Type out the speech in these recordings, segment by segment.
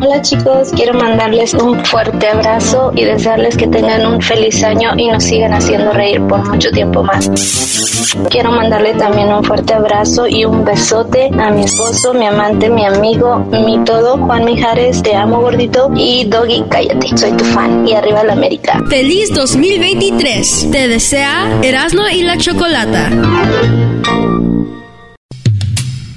Hola chicos, quiero mandarles un fuerte abrazo y desearles que tengan un feliz año y nos sigan haciendo reír por mucho tiempo más. Quiero mandarle también un fuerte abrazo y un besote a mi esposo, mi amante, mi amigo, mi todo, Juan Mijares, te amo gordito y Doggy, cállate, soy tu fan y arriba la América. Feliz 2023. Te desea Erasmo y la Chocolata.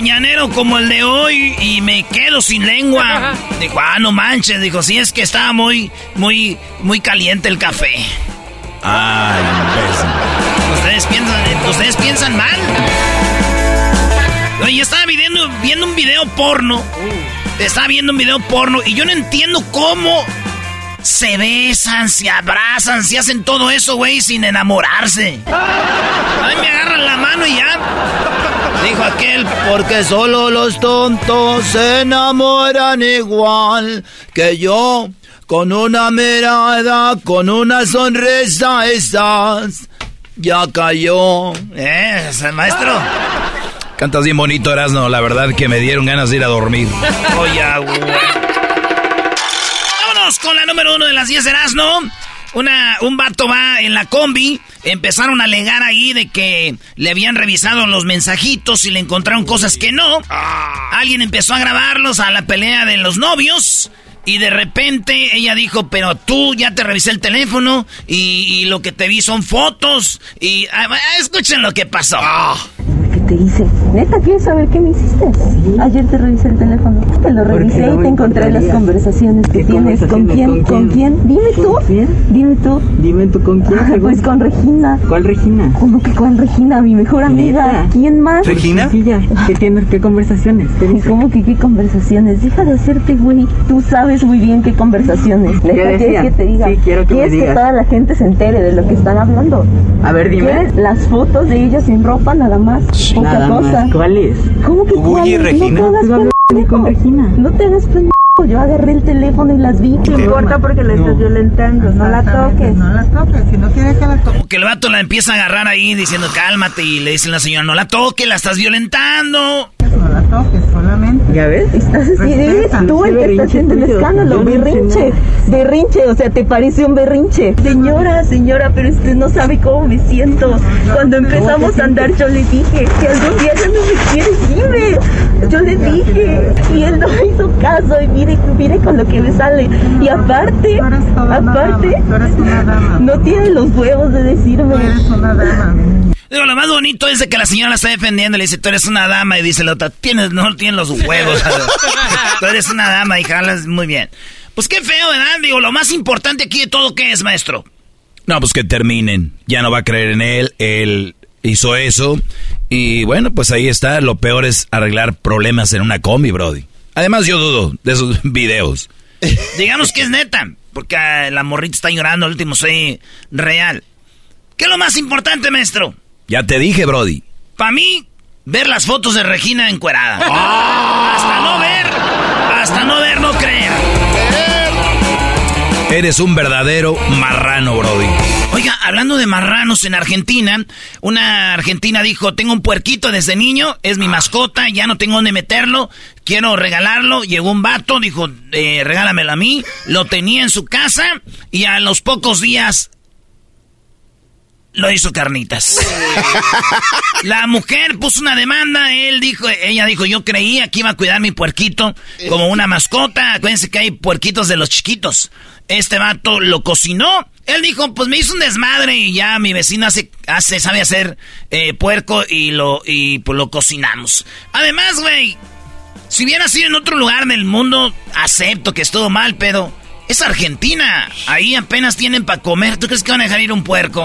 Mañanero como el de hoy y me quedo sin lengua. Dijo, ah, no manches. Dijo, sí, es que estaba muy, muy, muy caliente el café. Ay, imbécil. ¿Ustedes piensan, ¿ustedes piensan mal? Oye, yo estaba viendo, viendo un video porno. Estaba viendo un video porno y yo no entiendo cómo se besan, se abrazan, se hacen todo eso, güey, sin enamorarse. A mí me agarran la mano y ya. Dijo aquel, porque solo los tontos se enamoran igual que yo. Con una mirada, con una sonrisa, estás. Ya cayó. ¿Eh? ¿Es el maestro? Cantas bien bonito, Erasno. La verdad que me dieron ganas de ir a dormir. Oye, güey. Con la número uno de las 10 de Erasmo. Una, un vato va en la combi. Empezaron a alegar ahí de que le habían revisado los mensajitos y le encontraron cosas que no. Alguien empezó a grabarlos a la pelea de los novios. Y de repente ella dijo, pero tú ya te revisé el teléfono y, y lo que te vi son fotos. Y ah, escuchen lo que pasó. ¿Qué te hice? Neta, ¿quieres saber qué me hiciste? Ayer te revisé el teléfono. Te lo revisé y te encontré las conversaciones que tienes. ¿Con quién? ¿Con quién? Dime tú. Dime tú. Dime tú con quién. Ay, pues con Regina. ¿Cuál Regina? ¿Cómo que con Regina? Mi mejor amiga. ¿Neta? ¿Quién más? ¿Regina? Sí, ya. ¿Qué tienes? ¿Qué conversaciones? ¿Qué? ¿Cómo que qué conversaciones? Deja de hacerte, güey. Tú sabes muy bien qué conversaciones. ¿Qué Neta, ¿quieres decía? que te diga? Sí, quiero que me ¿Quieres que digas. toda la gente se entere de lo que están hablando? A ver, dime. ¿Quieres las fotos de ella sin ropa nada más? Poca Nada cosa. más. ¿Cuál es? ¿Cómo que Uy, cuál? Regina. No con Regina. No te hagas pendejo. Yo agarré el teléfono y las vi. No importa porque la estás violentando. No la toques. No las toques, si no quieres que las toques. Como que el vato la empieza a agarrar ahí diciendo cálmate y le dice la señora no la toque, la estás violentando. No las toques, ¿Ya ves? Estás así, eres tú el que está haciendo el escándalo, berrinche, berrinche, o sea, te parece un berrinche. Señora, señora, pero usted no sabe cómo me siento. Cuando empezamos a andar yo le dije que algún día ya no me quiere, dime. Yo le dije y él no me hizo caso y mire, mire con lo que me sale. Y aparte, aparte, no tiene los huevos de decirme. Tú eres una dama. Digo, lo más bonito es de que la señora la está defendiendo, le dice, tú eres una dama, y dice la otra, tienes, no tienes los huevos. tú eres una dama, hija, hablas muy bien. Pues qué feo, ¿verdad? Digo, lo más importante aquí de todo, ¿qué es, maestro? No, pues que terminen. Ya no va a creer en él. Él hizo eso. Y bueno, pues ahí está. Lo peor es arreglar problemas en una combi, Brody. Además, yo dudo de esos videos. Digamos que es neta, porque ah, la morrita está llorando, el último soy real. ¿Qué es lo más importante, maestro? Ya te dije, Brody. Para mí, ver las fotos de Regina encuerada. Hasta no ver, hasta no ver, no creer. Eres un verdadero marrano, Brody. Oiga, hablando de marranos en Argentina, una argentina dijo, tengo un puerquito desde niño, es mi mascota, ya no tengo dónde meterlo, quiero regalarlo. Llegó un vato, dijo, eh, regálamelo a mí, lo tenía en su casa y a los pocos días lo hizo carnitas. La mujer puso una demanda, él dijo, ella dijo, yo creía que iba a cuidar mi puerquito como una mascota. Acuérdense que hay puerquitos de los chiquitos. Este vato lo cocinó. Él dijo, pues me hizo un desmadre y ya mi vecino hace, hace sabe hacer eh, puerco y lo, y pues lo cocinamos. Además, güey, si hubiera sido en otro lugar del mundo, acepto que estuvo mal, pero es Argentina. Ahí apenas tienen para comer. ¿Tú crees que van a dejar ir un puerco?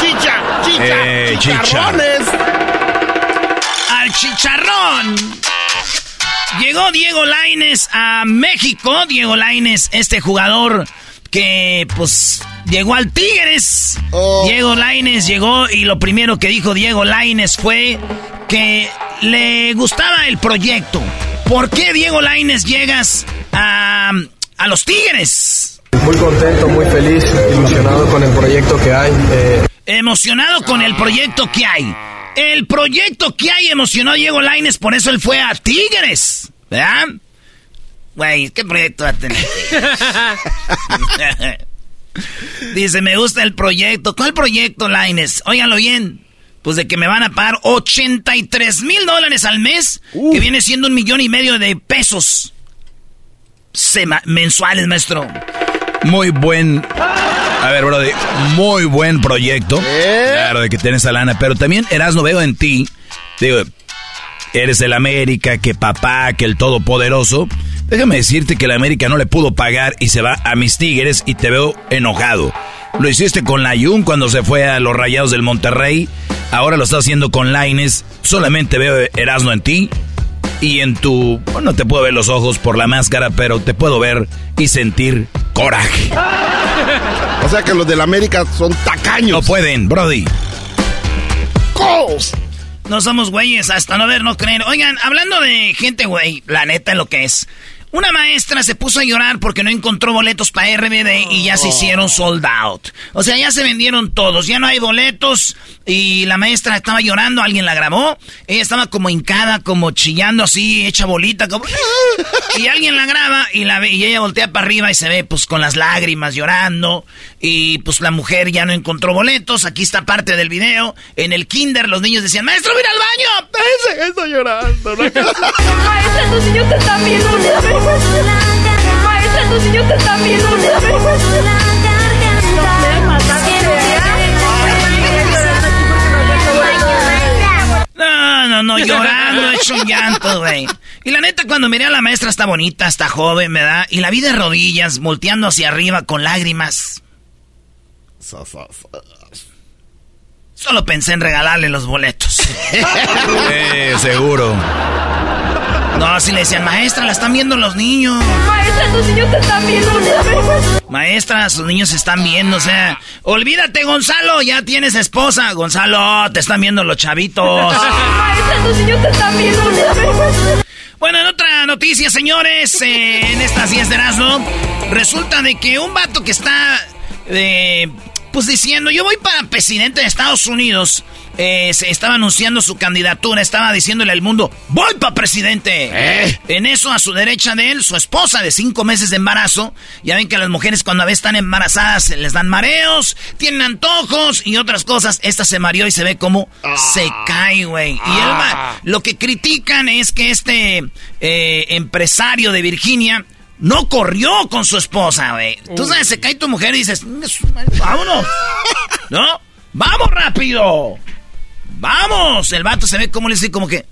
Chicha, chicha, Eh, chicharrones. Al chicharrón. Llegó Diego Laines a México. Diego Laines, este jugador que pues llegó al Tigres. Diego Laines llegó y lo primero que dijo Diego Laines fue que le gustaba el proyecto. ¿Por qué Diego Laines llegas a, a los Tigres? Muy contento, muy feliz, ilusionado con el proyecto que hay. eh, Emocionado con el proyecto que hay. El proyecto que hay emocionó a Diego Laines, por eso él fue a Tigres. ¿Verdad? Güey, ¿qué proyecto va a tener? Dice, me gusta el proyecto. ¿Cuál proyecto, Laines? Óiganlo bien. Pues de que me van a pagar 83 mil dólares al mes, que viene siendo un millón y medio de pesos sema- mensuales, maestro. Muy buen. A ver, Brody, muy buen proyecto. Claro, de que tienes a lana. Pero también, Erasmo, veo en ti. Digo, eres el América, que papá, que el todopoderoso. Déjame decirte que el América no le pudo pagar y se va a mis tigres y te veo enojado. Lo hiciste con la Jun cuando se fue a los rayados del Monterrey. Ahora lo estás haciendo con Laines. Solamente veo Erasmo en ti. Y en tu... Bueno, no te puedo ver los ojos por la máscara, pero te puedo ver y sentir coraje. O sea que los del América son tacaños. No pueden, Brody. No somos güeyes, hasta no ver, no creer. Oigan, hablando de gente, güey, la neta lo que es. Una maestra se puso a llorar porque no encontró boletos para RBD y ya se hicieron sold out. O sea, ya se vendieron todos, ya no hay boletos y la maestra estaba llorando, alguien la grabó. Ella estaba como hincada, como chillando así, hecha bolita, como... Y alguien la graba y, la ve, y ella voltea para arriba y se ve pues con las lágrimas llorando. Y pues la mujer ya no encontró boletos. Aquí está parte del video. En el kinder los niños decían, maestro, mira al baño. Ese estoy llorando. Maestra, tus niños te están viendo. Maestra, tus niños te están viendo, No, no, no, llorando, hecho un llanto, güey. Y la neta, cuando miré a la maestra, está bonita, está joven, ¿verdad? Y la vi de rodillas, volteando hacia arriba con lágrimas. Solo pensé en regalarle los boletos. Eh, seguro. No, si le decían, maestra, la están viendo los niños. Maestra, tus niños te están viendo. Maestra, sus niños se están viendo, o sea, olvídate, Gonzalo, ya tienes esposa. Gonzalo, te están viendo los chavitos. Maestra, tus niños te están viendo. Bueno, en otra noticia, señores, eh, en estas 10 de Erasmo, resulta de que un vato que está, eh, pues diciendo, yo voy para presidente de Estados Unidos, eh, se estaba anunciando su candidatura, estaba diciéndole al mundo, voy para presidente. En eso, a su derecha de él, su esposa de cinco meses de embarazo. Ya ven que las mujeres cuando a veces están embarazadas se les dan mareos, tienen antojos y otras cosas. Esta se mareó y se ve como se cae, güey. Y él va- lo que critican es que este eh, empresario de Virginia no corrió con su esposa, güey. Tú sabes, se cae tu mujer y dices, vámonos. ¿No? ¡Vamos rápido! ¡Vamos! El vato se ve como le dice, como que.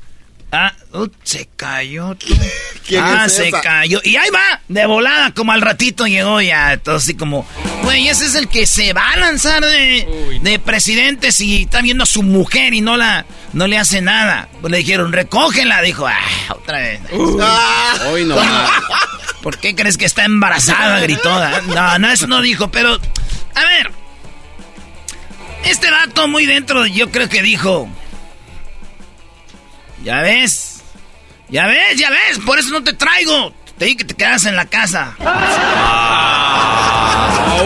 Ah, uh, se cayó tú. ¿Quién ah, es se esa? cayó. Y ahí va, de volada, como al ratito llegó ya. Todo así como, güey, ese es el que se va a lanzar de, de presidente si está viendo a su mujer y no la, no le hace nada. Pues le dijeron, recógela. Dijo, ah, otra vez. Hoy no. ¿Por qué crees que está embarazada? Gritó. ¿ah? No, no, eso no dijo, pero. A ver. Este vato muy dentro, yo creo que dijo. Ya ves. Ya ves, ya ves. Por eso no te traigo. Te dije que te quedas en la casa. Ah,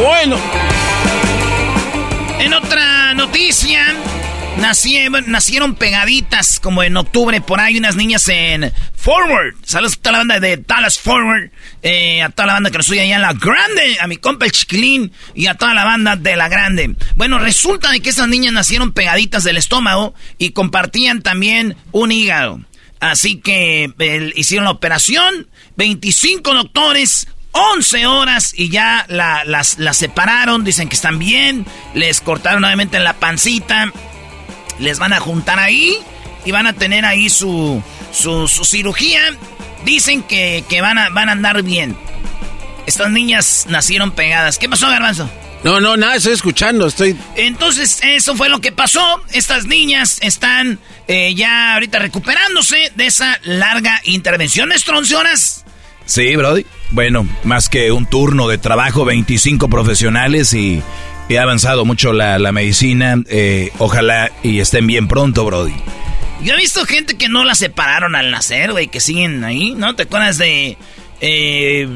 bueno. En otra noticia, nacieron, nacieron pegaditas como en octubre por ahí unas niñas en Forward. Saludos a toda la banda de Dallas Forward, eh, a toda la banda que nos oye allá en la Grande, a mi compa el Chiquilín y a toda la banda de la Grande. Bueno, resulta de que esas niñas nacieron pegaditas del estómago y compartían también un hígado. Así que hicieron la operación, 25 doctores, 11 horas y ya la- las, las separaron, dicen que están bien, les cortaron nuevamente en la pancita, les van a juntar ahí y van a tener ahí su, su, su cirugía. Dicen que, que van, a, van a andar bien. Estas niñas nacieron pegadas. ¿Qué pasó, Garbanzo? No, no, nada, estoy escuchando, estoy... Entonces, eso fue lo que pasó. Estas niñas están eh, ya ahorita recuperándose de esa larga intervención. ¿Estroncionas? Sí, Brody. Bueno, más que un turno de trabajo, 25 profesionales y, y ha avanzado mucho la, la medicina. eh, ojalá y estén bien pronto, Brody. Yo he visto gente que no la separaron al nacer, güey, que siguen ahí, ¿no? ¿Te acuerdas de... eh,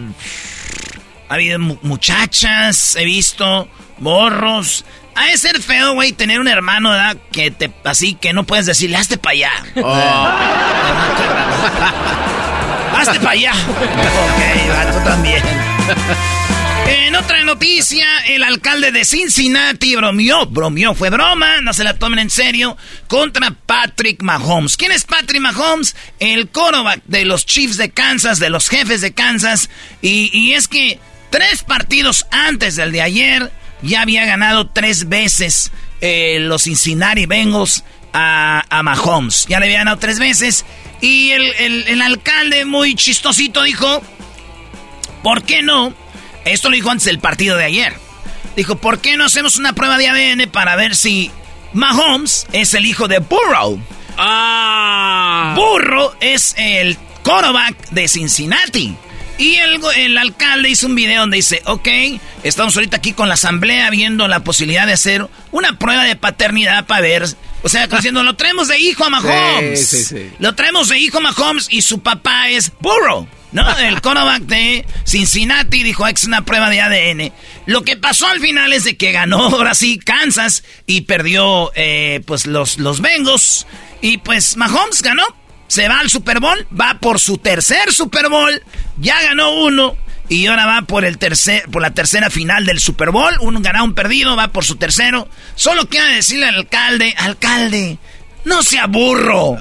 ha habido mu- muchachas, he visto morros. Ha de ser feo, güey, tener un hermano, ¿verdad? Que te, así que no puedes decirle, hazte para allá. hazte para allá. ok, va, tú también. En otra noticia, el alcalde de Cincinnati bromeó, bromeó, fue broma, no se la tomen en serio, contra Patrick Mahomes. ¿Quién es Patrick Mahomes? El quarterback de los Chiefs de Kansas, de los jefes de Kansas. Y, es que tres partidos antes del de ayer ya había ganado tres veces eh, los Cincinnati Bengals a, a Mahomes. Ya le había ganado tres veces. Y el alcalde muy chistosito dijo, ¿por qué no? Esto lo dijo antes del partido de ayer. Dijo, ¿por qué no hacemos una prueba de ADN para ver si Mahomes es el hijo de Burrow? Ah. Burrow es el quarterback de Cincinnati. Y el, el alcalde hizo un video donde dice, ok, estamos ahorita aquí con la asamblea viendo la posibilidad de hacer una prueba de paternidad para ver, o sea, diciendo, lo traemos de hijo a Mahomes. Sí, sí, sí. Lo traemos de hijo a Mahomes y su papá es Burrow, ¿no? El quarterback de Cincinnati dijo, "Ah, es una prueba de ADN. Lo que pasó al final es de que ganó ahora sí Kansas y perdió eh, pues los, los Bengals. Y pues Mahomes ganó. Se va al Super Bowl, va por su tercer Super Bowl, ya ganó uno y ahora va por el tercer, por la tercera final del Super Bowl, un ganado, un perdido, va por su tercero. Solo queda decirle al alcalde, alcalde, no sea burro.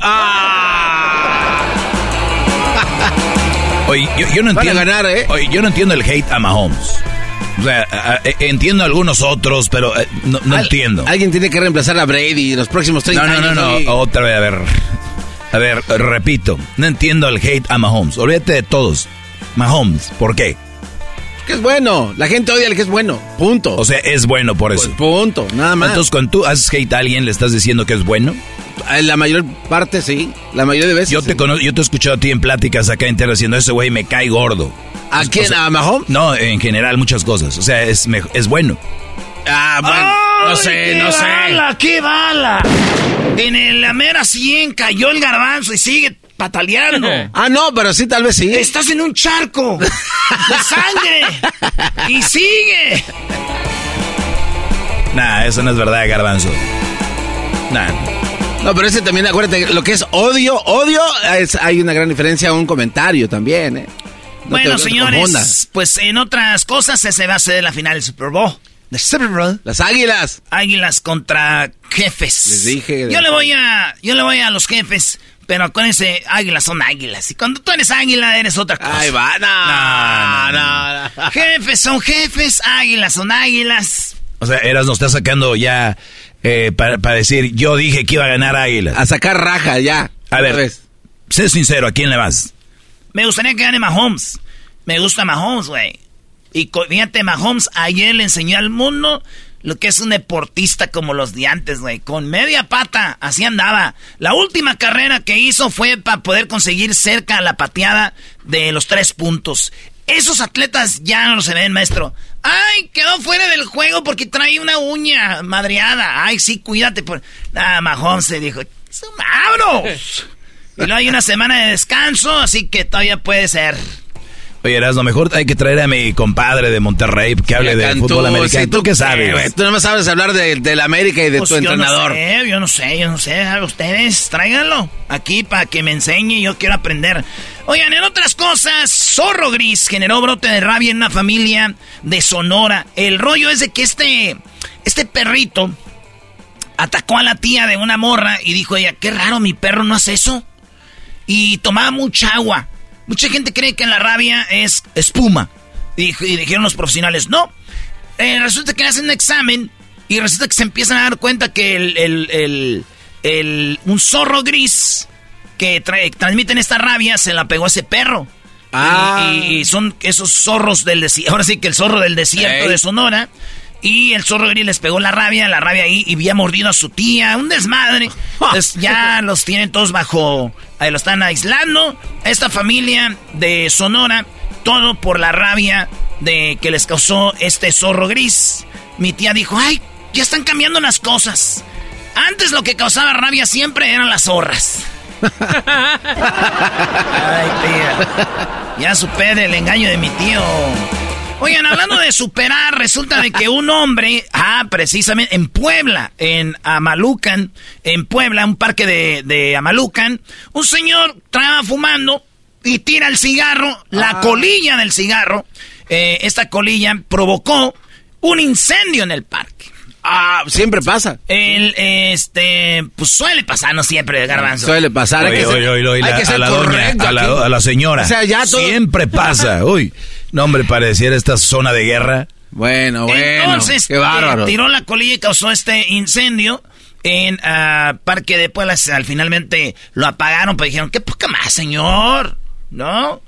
Oye, yo, yo no Van a entiendo. ganar, ¿eh? Oye, yo no entiendo el hate a Mahomes. O sea, a- a- entiendo a algunos otros, pero eh, no, no Al- entiendo. Alguien tiene que reemplazar a Brady los próximos 30 No, no, no, años. no. oye. Otra vez, a ver. A ver, repito. No entiendo el hate a Mahomes. Olvídate de todos. Mahomes, ¿por qué? Que es bueno. La gente odia al que es bueno. Punto. O sea, es bueno por eso. Pues, punto. Nada más. Entonces, cuando tú haces hate a alguien, le estás diciendo que es bueno. Eh, La mayor parte sí. La mayoría de veces. Yo te sí. conozco, yo te he escuchado a ti en pláticas acá en Tierra diciendo, ese güey me cae gordo. ¿A quién? O sea, ¿A Mahomes? No, en general muchas cosas. O sea, es, es bueno. Ah, bueno. no sé, no sé. bala, ¡Qué bala! En el- la mera 100 cayó el garbanzo y sigue pataleando. Ah, no, pero sí, tal vez sí. Estás en un charco de sangre y sigue. Nah, eso no es verdad, garbanzo. Nah. No, pero ese también, acuérdate, lo que es odio, odio, es- hay una gran diferencia a un comentario también, ¿eh? No bueno, te- señores, pues en otras cosas se va a hacer la final del Super Bowl. Del Super Bowl. Las águilas. Águilas contra jefes. Les dije. Yo le voy a, yo le voy a los jefes, pero acuérdense, águilas son águilas. Y cuando tú eres águila, eres otra cosa. Ahí va, no, no, no. Jefes son jefes, águilas son águilas. O sea, Eras nos está sacando ya eh, para, para decir, yo dije que iba a ganar Águila. A sacar raja ya. A ver, vez. sé sincero, ¿a quién le vas? Me gustaría que gane Mahomes. Me gusta Mahomes, güey. Y fíjate, Mahomes ayer le enseñó al mundo lo que es un deportista como los de antes, güey. Con media pata, así andaba. La última carrera que hizo fue para poder conseguir cerca la pateada de los tres puntos. Esos atletas ya no se ven, maestro. Ay, quedó fuera del juego porque trae una uña madreada. Ay, sí, cuídate. Por... Ah, Mahomes se dijo, ¡Vámonos! Y luego hay una semana de descanso, así que todavía puede ser. Oye, lo mejor hay que traer a mi compadre de Monterrey que hable de fútbol americano. ¿Tú qué sabes? tú no me sabes hablar de, de la América y de Pues tu yo entrenador. No sé, yo no sé, yo no sé. Ustedes, tráiganlo aquí para que me enseñe. Yo quiero aprender. Oigan, en otras cosas, Zorro Gris generó brote de rabia en una familia de Sonora. El rollo es de que este, este perrito atacó a la tía de una morra y dijo ella, qué raro, mi perro no hace eso. Y tomaba mucha agua. Mucha gente cree que la rabia es espuma. Y, y dijeron los profesionales, no. Eh, resulta que hacen un examen y resulta que se empiezan a dar cuenta que el, el- el- el- un zorro gris que trae, transmiten esta rabia se la pegó a ese perro. Ah. Y, y son esos zorros del desierto. Ahora sí que el zorro del desierto de Sonora. Y el zorro gris les pegó la rabia, la rabia ahí, y había mordido a su tía. Un desmadre. Entonces ya los tienen todos bajo. Ahí lo están aislando. Esta familia de Sonora, todo por la rabia de que les causó este zorro gris. Mi tía dijo: ¡Ay! Ya están cambiando las cosas. Antes lo que causaba rabia siempre eran las zorras. Ay, tía. Ya supé del engaño de mi tío. Oigan, hablando de superar, resulta de que un hombre, ah, precisamente en Puebla, en Amalucan, en Puebla, un parque de, de Amalucan, un señor estaba fumando y tira el cigarro, la colilla del cigarro. eh, esta colilla provocó un incendio en el parque. Ah, siempre pasa. El, este, pues suele pasar, no siempre, garbanzo. Suele pasar. hay Oye, que ser- oye, oye, oye, hay la- que a la doña, a la, aquí. a la señora. O sea, ya todo- Siempre pasa. Uy, no, hombre, pareciera esta zona de guerra. Bueno, bueno. Entonces, qué bárbaro. eh, tiró la colilla y causó este incendio en ah, Parque de Puebla. Al finalmente lo apagaron, pero dijeron, qué poca más, señor. ¿No?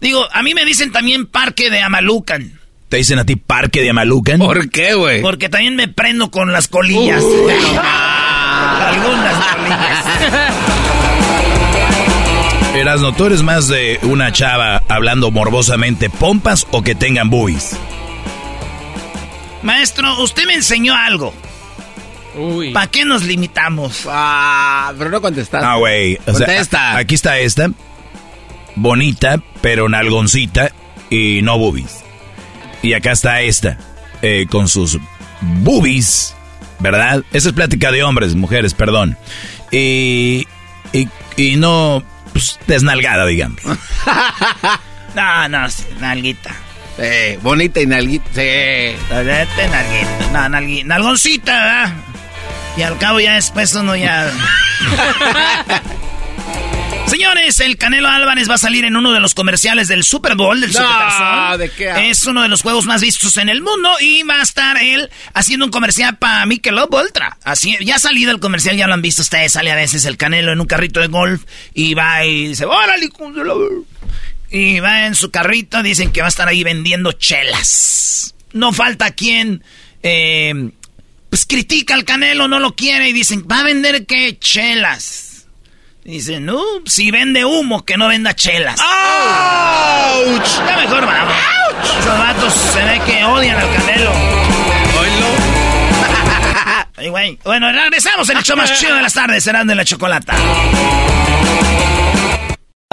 Digo, a mí me dicen también Parque de Amalucan. ¿Te dicen a ti parque de Amalucan? ¿Por qué, güey? Porque también me prendo con las colillas. Algunas colillas. Erasno, ¿tú eres más de una chava hablando morbosamente pompas o que tengan boobies? Maestro, usted me enseñó algo. ¿Para qué nos limitamos? Ah, pero no contestaste. Ah, güey. O sea, aquí está esta. Bonita, pero nalgoncita y no boobies. Y acá está esta, eh, con sus boobies, ¿verdad? Esa es plática de hombres, mujeres, perdón. Y, y, y no, pues, desnalgada, digamos. No, no, sí, nalguita. Sí, bonita y nalguita. Sí. Este nalguita. No, nalgui- nalgoncita, ¿verdad? Y al cabo ya después uno ya... Señores, el Canelo Álvarez va a salir en uno de los comerciales del Super Bowl del No, Supertazón. ¿de qué? Es uno de los juegos más vistos en el mundo y va a estar él haciendo un comercial para Michelob Ultra. Así, ya ha salido el comercial, ya lo han visto ustedes. Sale a veces el Canelo en un carrito de golf y va y dice, órale, hijo de la ver-". Y va en su carrito, dicen que va a estar ahí vendiendo chelas. No falta quien, eh, pues critica al Canelo, no lo quiere y dicen, ¿va a vender qué? Chelas. Dicen, no, si vende humo, que no venda chelas. ¡Auch! Ya mejor vamos. Esos vatos se ve que odian al Canelo. Ay, güey. Bueno, regresamos en el show más chido de las tardes, serán de la chocolata.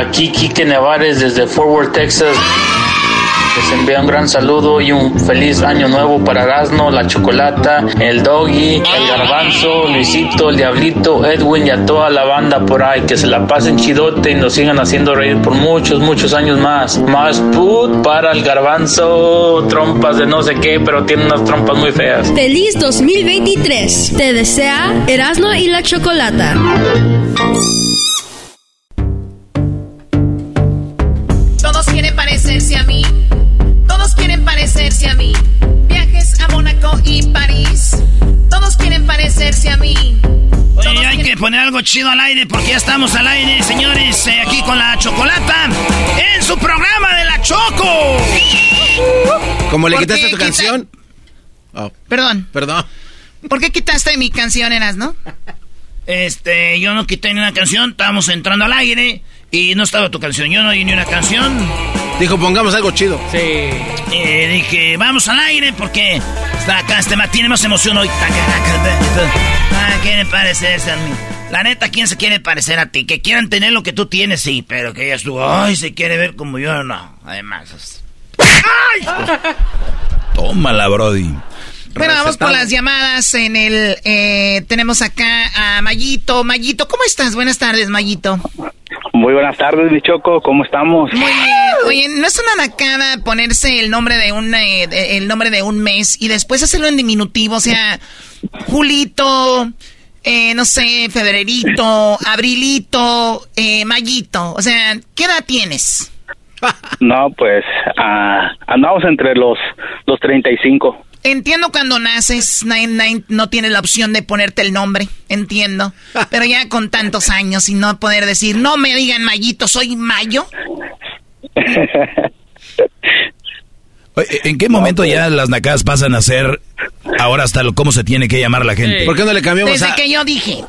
Aquí Quique Nevares desde Fort Worth, Texas. Les envía un gran saludo y un feliz año nuevo para Erasmo, la Chocolata, el Doggy, el Garbanzo, Luisito, el Diablito, Edwin y a toda la banda por ahí. Que se la pasen chidote y nos sigan haciendo reír por muchos, muchos años más. Más put para el Garbanzo, trompas de no sé qué, pero tiene unas trompas muy feas. Feliz 2023. Te desea Erasmo y la Chocolata. Todos quieren parecerse a mí. Mí. Viajes a Mónaco y París. Todos quieren parecerse a mí. Oye, hay que poner algo chido al aire porque ya estamos al aire, señores, eh, aquí con la Chocolata en su programa de la Choco. Como le ¿Por quitaste tu quita- canción. Oh, Perdón. perdón. ¿Por qué quitaste mi canción, Eras, no? Este, yo no quité ni una canción, estábamos entrando al aire y no estaba tu canción, yo no oí ni una canción. Dijo, pongamos algo chido. Sí. Eh, dije, vamos al aire porque está acá, este ma- tiene más emoción hoy. Ah, quiere parecerse a mí. La neta, ¿quién se quiere parecer a ti? Que quieran tener lo que tú tienes, sí, pero que ella estuvo, ay, se quiere ver como yo, no. Además, es- Tómala, Brody. Bueno, vamos por las llamadas en el... eh, tenemos acá a Mayito. Mayito, ¿cómo estás? Buenas tardes, Mayito. Muy buenas tardes, mi Choco, ¿cómo estamos? Muy bien. Oye, ¿no es una nacada ponerse el nombre de un, eh, de- el nombre de un mes y después hacerlo en diminutivo? O sea, Julito, eh, no sé, Febrerito, Abrilito, eh, Mayito. O sea, ¿qué edad tienes? No, pues ah, andamos entre los, los 35. Entiendo cuando naces, nine, nine, no tienes la opción de ponerte el nombre, entiendo. Pero ya con tantos años y no poder decir, no me digan Mayito, soy Mayo. ¿En qué momento ya las nacadas pasan a ser ahora hasta lo, cómo se tiene que llamar la gente? ¿Por qué no le cambiamos Desde a...? que yo dije.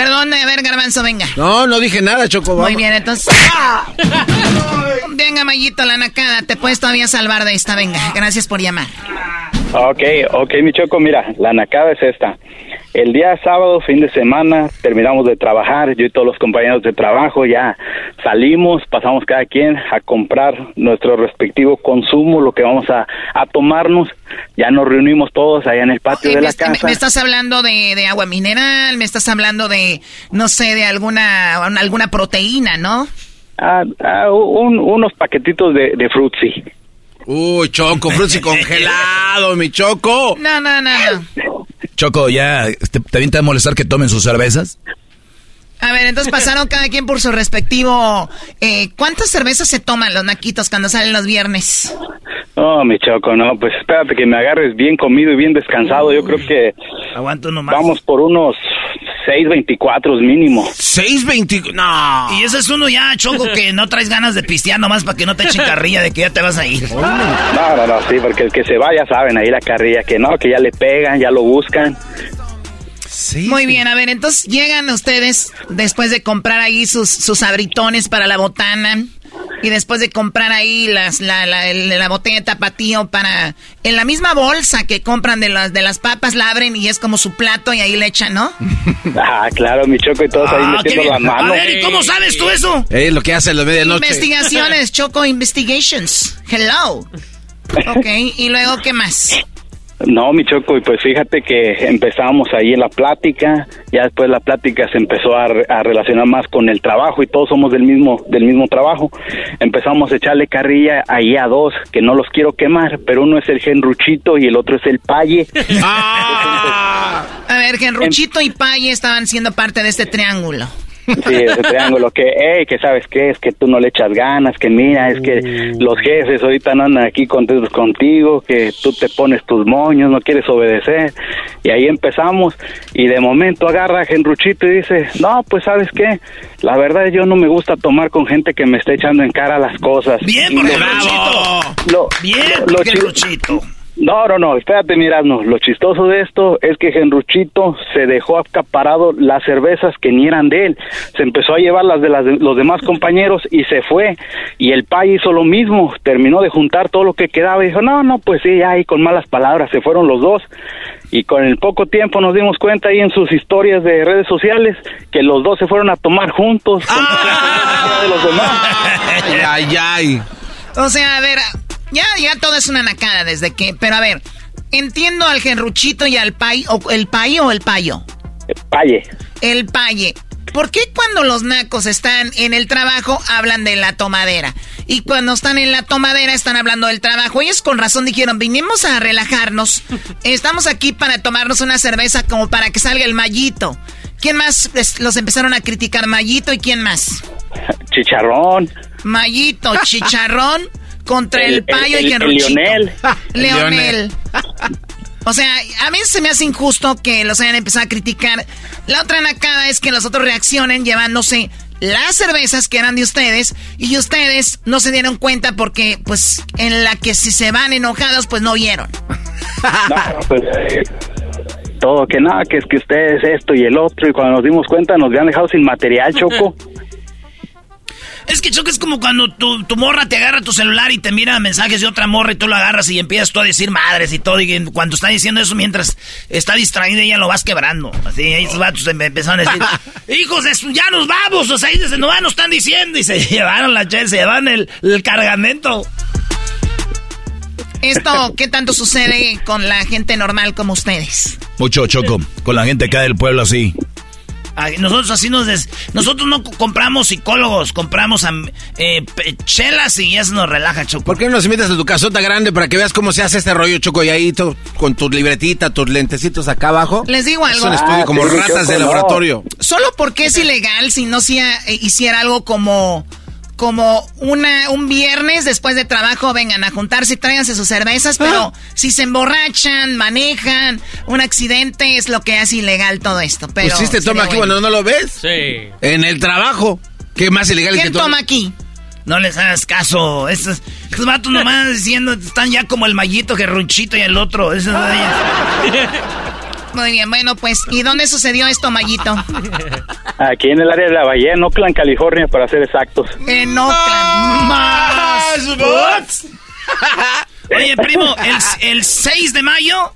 Perdón, a ver, Garbanzo, venga. No, no dije nada, Choco. Muy bien, entonces. Venga, Mayito, la nacada, te puedes todavía salvar de esta, venga. Gracias por llamar. Ok, ok, mi Choco, mira, la nacada es esta. El día sábado, fin de semana, terminamos de trabajar, yo y todos los compañeros de trabajo ya salimos, pasamos cada quien a comprar nuestro respectivo consumo, lo que vamos a, a tomarnos, ya nos reunimos todos allá en el patio de la me- casa. me estás hablando de, de agua mineral, me estás hablando de, no sé, de alguna, alguna proteína, ¿no? Ah, ah, un- unos paquetitos de, de frutzi. Uy, Choco, frutzi congelado, mi Choco. No, no, no, no. Choco, ¿ya te, también te va a molestar que tomen sus cervezas? A ver, entonces pasaron cada quien por su respectivo... Eh, ¿Cuántas cervezas se toman los naquitos cuando salen los viernes? No, mi Choco, no, pues espérate que me agarres bien comido y bien descansado. Yo creo que Aguanto nomás. vamos por unos 6.24 mínimo. ¿6.24? No. Y ese es uno ya, Choco, que no traes ganas de pistear nomás para que no te echen carrilla de que ya te vas a ir. No, no, no, sí, porque el que se va ya saben, ahí la carrilla, que no, que ya le pegan, ya lo buscan. Muy bien, a ver, entonces llegan ustedes después de comprar ahí sus, sus abritones para la botana y después de comprar ahí las, la, la, la botella de tapatío para... En la misma bolsa que compran de las, de las papas, la abren y es como su plato y ahí le echan, ¿no? Ah, claro, mi Choco, y todos ahí Ah, qué metiendo bien. la mano. A ver, ¿y cómo sabes tú eso? Es lo que hace a la medianoche. Investigaciones, Choco Investigations. Hello. Ok, y luego, ¿qué más? No, mi Choco, y pues fíjate que empezamos ahí en la plática, ya después la plática se empezó a, re- a relacionar más con el trabajo y todos somos del mismo del mismo trabajo. Empezamos a echarle carrilla ahí a dos, que no los quiero quemar, pero uno es el Genruchito y el otro es el Paye. A ver, Genruchito y Paye estaban siendo parte de este triángulo. Sí, ese triángulo que, hey, que sabes qué, es que tú no le echas ganas, que mira, es que los jefes ahorita no andan aquí contentos contigo, que tú te pones tus moños, no quieres obedecer. Y ahí empezamos, y de momento agarra a Genruchito y dice, no, pues sabes qué, la verdad yo no me gusta tomar con gente que me esté echando en cara las cosas. Bien, por lo- Bien, lo- Genruchito. No, no, no, espérate, no. Lo chistoso de esto es que Genruchito se dejó acaparado las cervezas que ni eran de él. Se empezó a llevar las de, las de los demás compañeros y se fue. Y el Pai hizo lo mismo. Terminó de juntar todo lo que quedaba y dijo, no, no, pues sí, ahí con malas palabras se fueron los dos. Y con el poco tiempo nos dimos cuenta ahí en sus historias de redes sociales que los dos se fueron a tomar juntos. Con de los demás. Ay, ay. O sea, a ver, ya, ya todo es una nacada desde que. Pero a ver, entiendo al genruchito y al pay. O, ¿El pay o el payo? El paye. El paye. ¿Por qué cuando los nacos están en el trabajo hablan de la tomadera? Y cuando están en la tomadera están hablando del trabajo. Ellos con razón dijeron, vinimos a relajarnos. Estamos aquí para tomarnos una cerveza como para que salga el mallito. ¿Quién más los empezaron a criticar? Mallito y quién más? Chicharrón. Mallito, chicharrón contra el, payo y el, Leonel. Leonel. O sea, a mí se me hace injusto que los hayan empezado a criticar. La otra nacada es que los otros reaccionen llevándose las cervezas que eran de ustedes y ustedes no se dieron cuenta porque, pues, en la que si se van enojados, pues no vieron. Pues, todo que nada, que es que ustedes esto y el otro y cuando nos dimos cuenta nos habían dejado sin material, Choco. Es que Choco es como cuando tu, tu, morra te agarra tu celular y te mira mensajes de otra morra y tú lo agarras y empiezas tú a decir madres y todo. Y cuando está diciendo eso mientras está distraída ella lo vas quebrando. Así, ahí esos vatos empezaron a decir, hijos, ya nos vamos. O sea, ahí desde no nos están diciendo. Y se llevaron la chel, se llevaron el, el cargamento. ¿Esto qué tanto sucede con la gente normal como ustedes? Mucho, Choco. Con la gente acá del pueblo así. Nosotros así nos... Nosotros no compramos psicólogos, compramos eh, chelas y eso nos relaja, Choco. ¿Por qué no nos invitas a tu casota grande para que veas cómo se hace este rollo, Choco? Y ahí con tu libretita, tus lentecitos acá abajo. Les digo algo. Es un estudio como ah, ratas de laboratorio. Solo porque es ilegal si no se hiciera algo como como una, un viernes después de trabajo vengan a juntarse y tráiganse sus cervezas, pero si se emborrachan, manejan, un accidente es lo que hace ilegal todo esto. Pero ¿Pusiste toma aquí cuando no lo ves? Sí. En el trabajo. ¿Qué más ilegal ¿Quién que toma aquí? No les hagas caso. Estos, estos vatos nomás diciendo, están ya como el mallito, que runchito y el otro. Eso Muy bien, bueno, pues, ¿y dónde sucedió esto, Mayito? Aquí en el área de la Bahía, en Oakland, California, para ser exactos. En Oakland. ¡Más! Oye, primo, el, 6 de mayo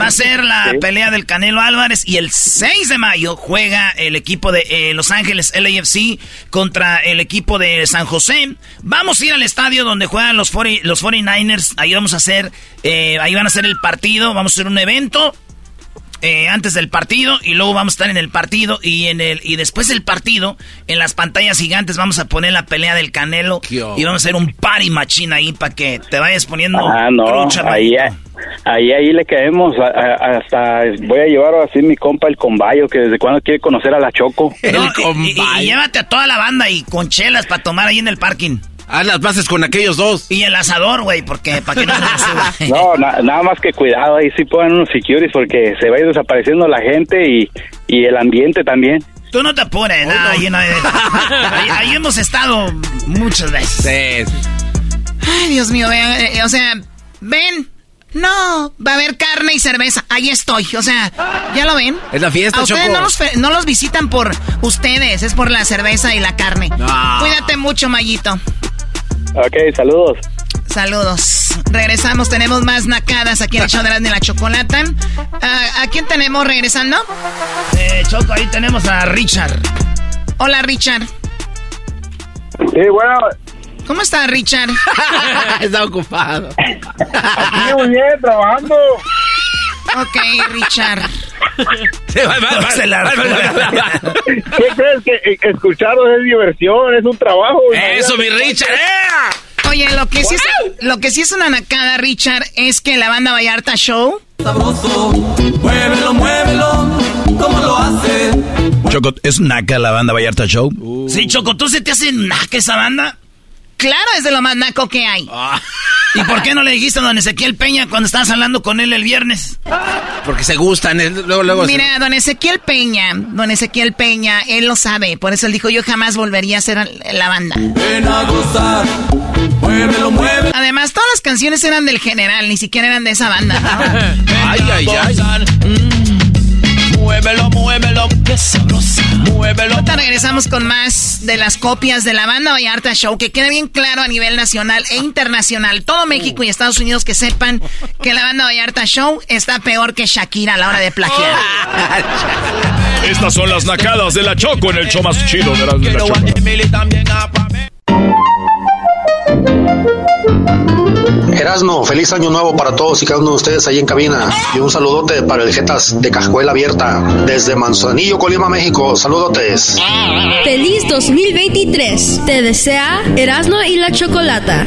va a ser la pelea del Canelo Álvarez y el 6 de mayo juega el equipo de eh, Los Ángeles LAFC contra el equipo de San José. Vamos a ir al estadio donde juegan los, 40, los 49ers. Ahí vamos a hacer, eh, ahí van a hacer el partido, vamos a hacer un evento. Eh, antes del partido y luego vamos a estar en el partido y en el y después del partido en las pantallas gigantes vamos a poner la pelea del Canelo y vamos a hacer un party machine ahí para que te vayas poniendo ah no ahí ahí ahí le caemos hasta voy a llevar así mi compa el combayo que desde cuando quiere conocer a la Choco. Y, llévate a toda la banda y con chelas para tomar ahí en el parking Haz las bases con aquellos dos. Y el asador, güey, porque para que no se No, nada más que cuidado, ahí sí ponen unos securities porque se va a ir desapareciendo la gente y, y el ambiente también. Tú no te apures, ahí, ahí, hemos estado muchas veces. Ay, Dios mío, eh, o sea, ven, no, va a haber carne y cerveza. Ahí estoy. O sea, ¿ya lo ven? Es la fiesta, A ustedes no los, no los, visitan por ustedes, es por la cerveza y la carne. Cuídate mucho, Mayito. Ok, saludos. Saludos. Regresamos, tenemos más nacadas aquí en el show de la chocolata. Ah, ¿A, quién tenemos regresando? Eh, Choco, ahí tenemos a Richard. Hola, Richard. Sí, bueno. ¿Cómo está, Richard? está ocupado. Aquí muy bien, trabajando. Ok, Richard. ¿Qué crees que escucharos es diversión, es un trabajo? Eso, mi Richard. ¡eh! Oye, lo que, sí es, lo que sí es una nacada, Richard, es que la banda Vallarta Show. Sabroso, muévelo, muévelo, ¿cómo lo hace? Choco, ¿es naca la banda Vallarta Show? Sí, Choco, ¿tú se te hace naca esa banda? Claro, es de lo más naco que hay. Ah. ¿Y por qué no le dijiste a don Ezequiel Peña cuando estabas hablando con él el viernes? Porque se gustan, eh, luego, luego. Mira, don Ezequiel Peña, don Ezequiel Peña, él lo sabe. Por eso él dijo, yo jamás volvería a ser la banda. Ven a gozar, muévelo, muévelo. Además, todas las canciones eran del general, ni siquiera eran de esa banda. ay, ay, ay. Muévelo, muévelo, qué sabrosa. Muévelo. Ahorita regresamos con más de las copias de la banda Vallarta Show. Que quede bien claro a nivel nacional e internacional. Todo México y Estados Unidos que sepan que la banda Vallarta Show está peor que Shakira a la hora de plagiar. Estas son las nacadas de la Choco en el show más chido de la, de la Choco. Erasno, feliz año nuevo para todos y cada uno de ustedes ahí en cabina. Y un saludote para el Jetas de Cajuela Abierta, desde Manzanillo, Colima, México. Saludotes. Feliz 2023. Te desea Erasno y la Chocolata.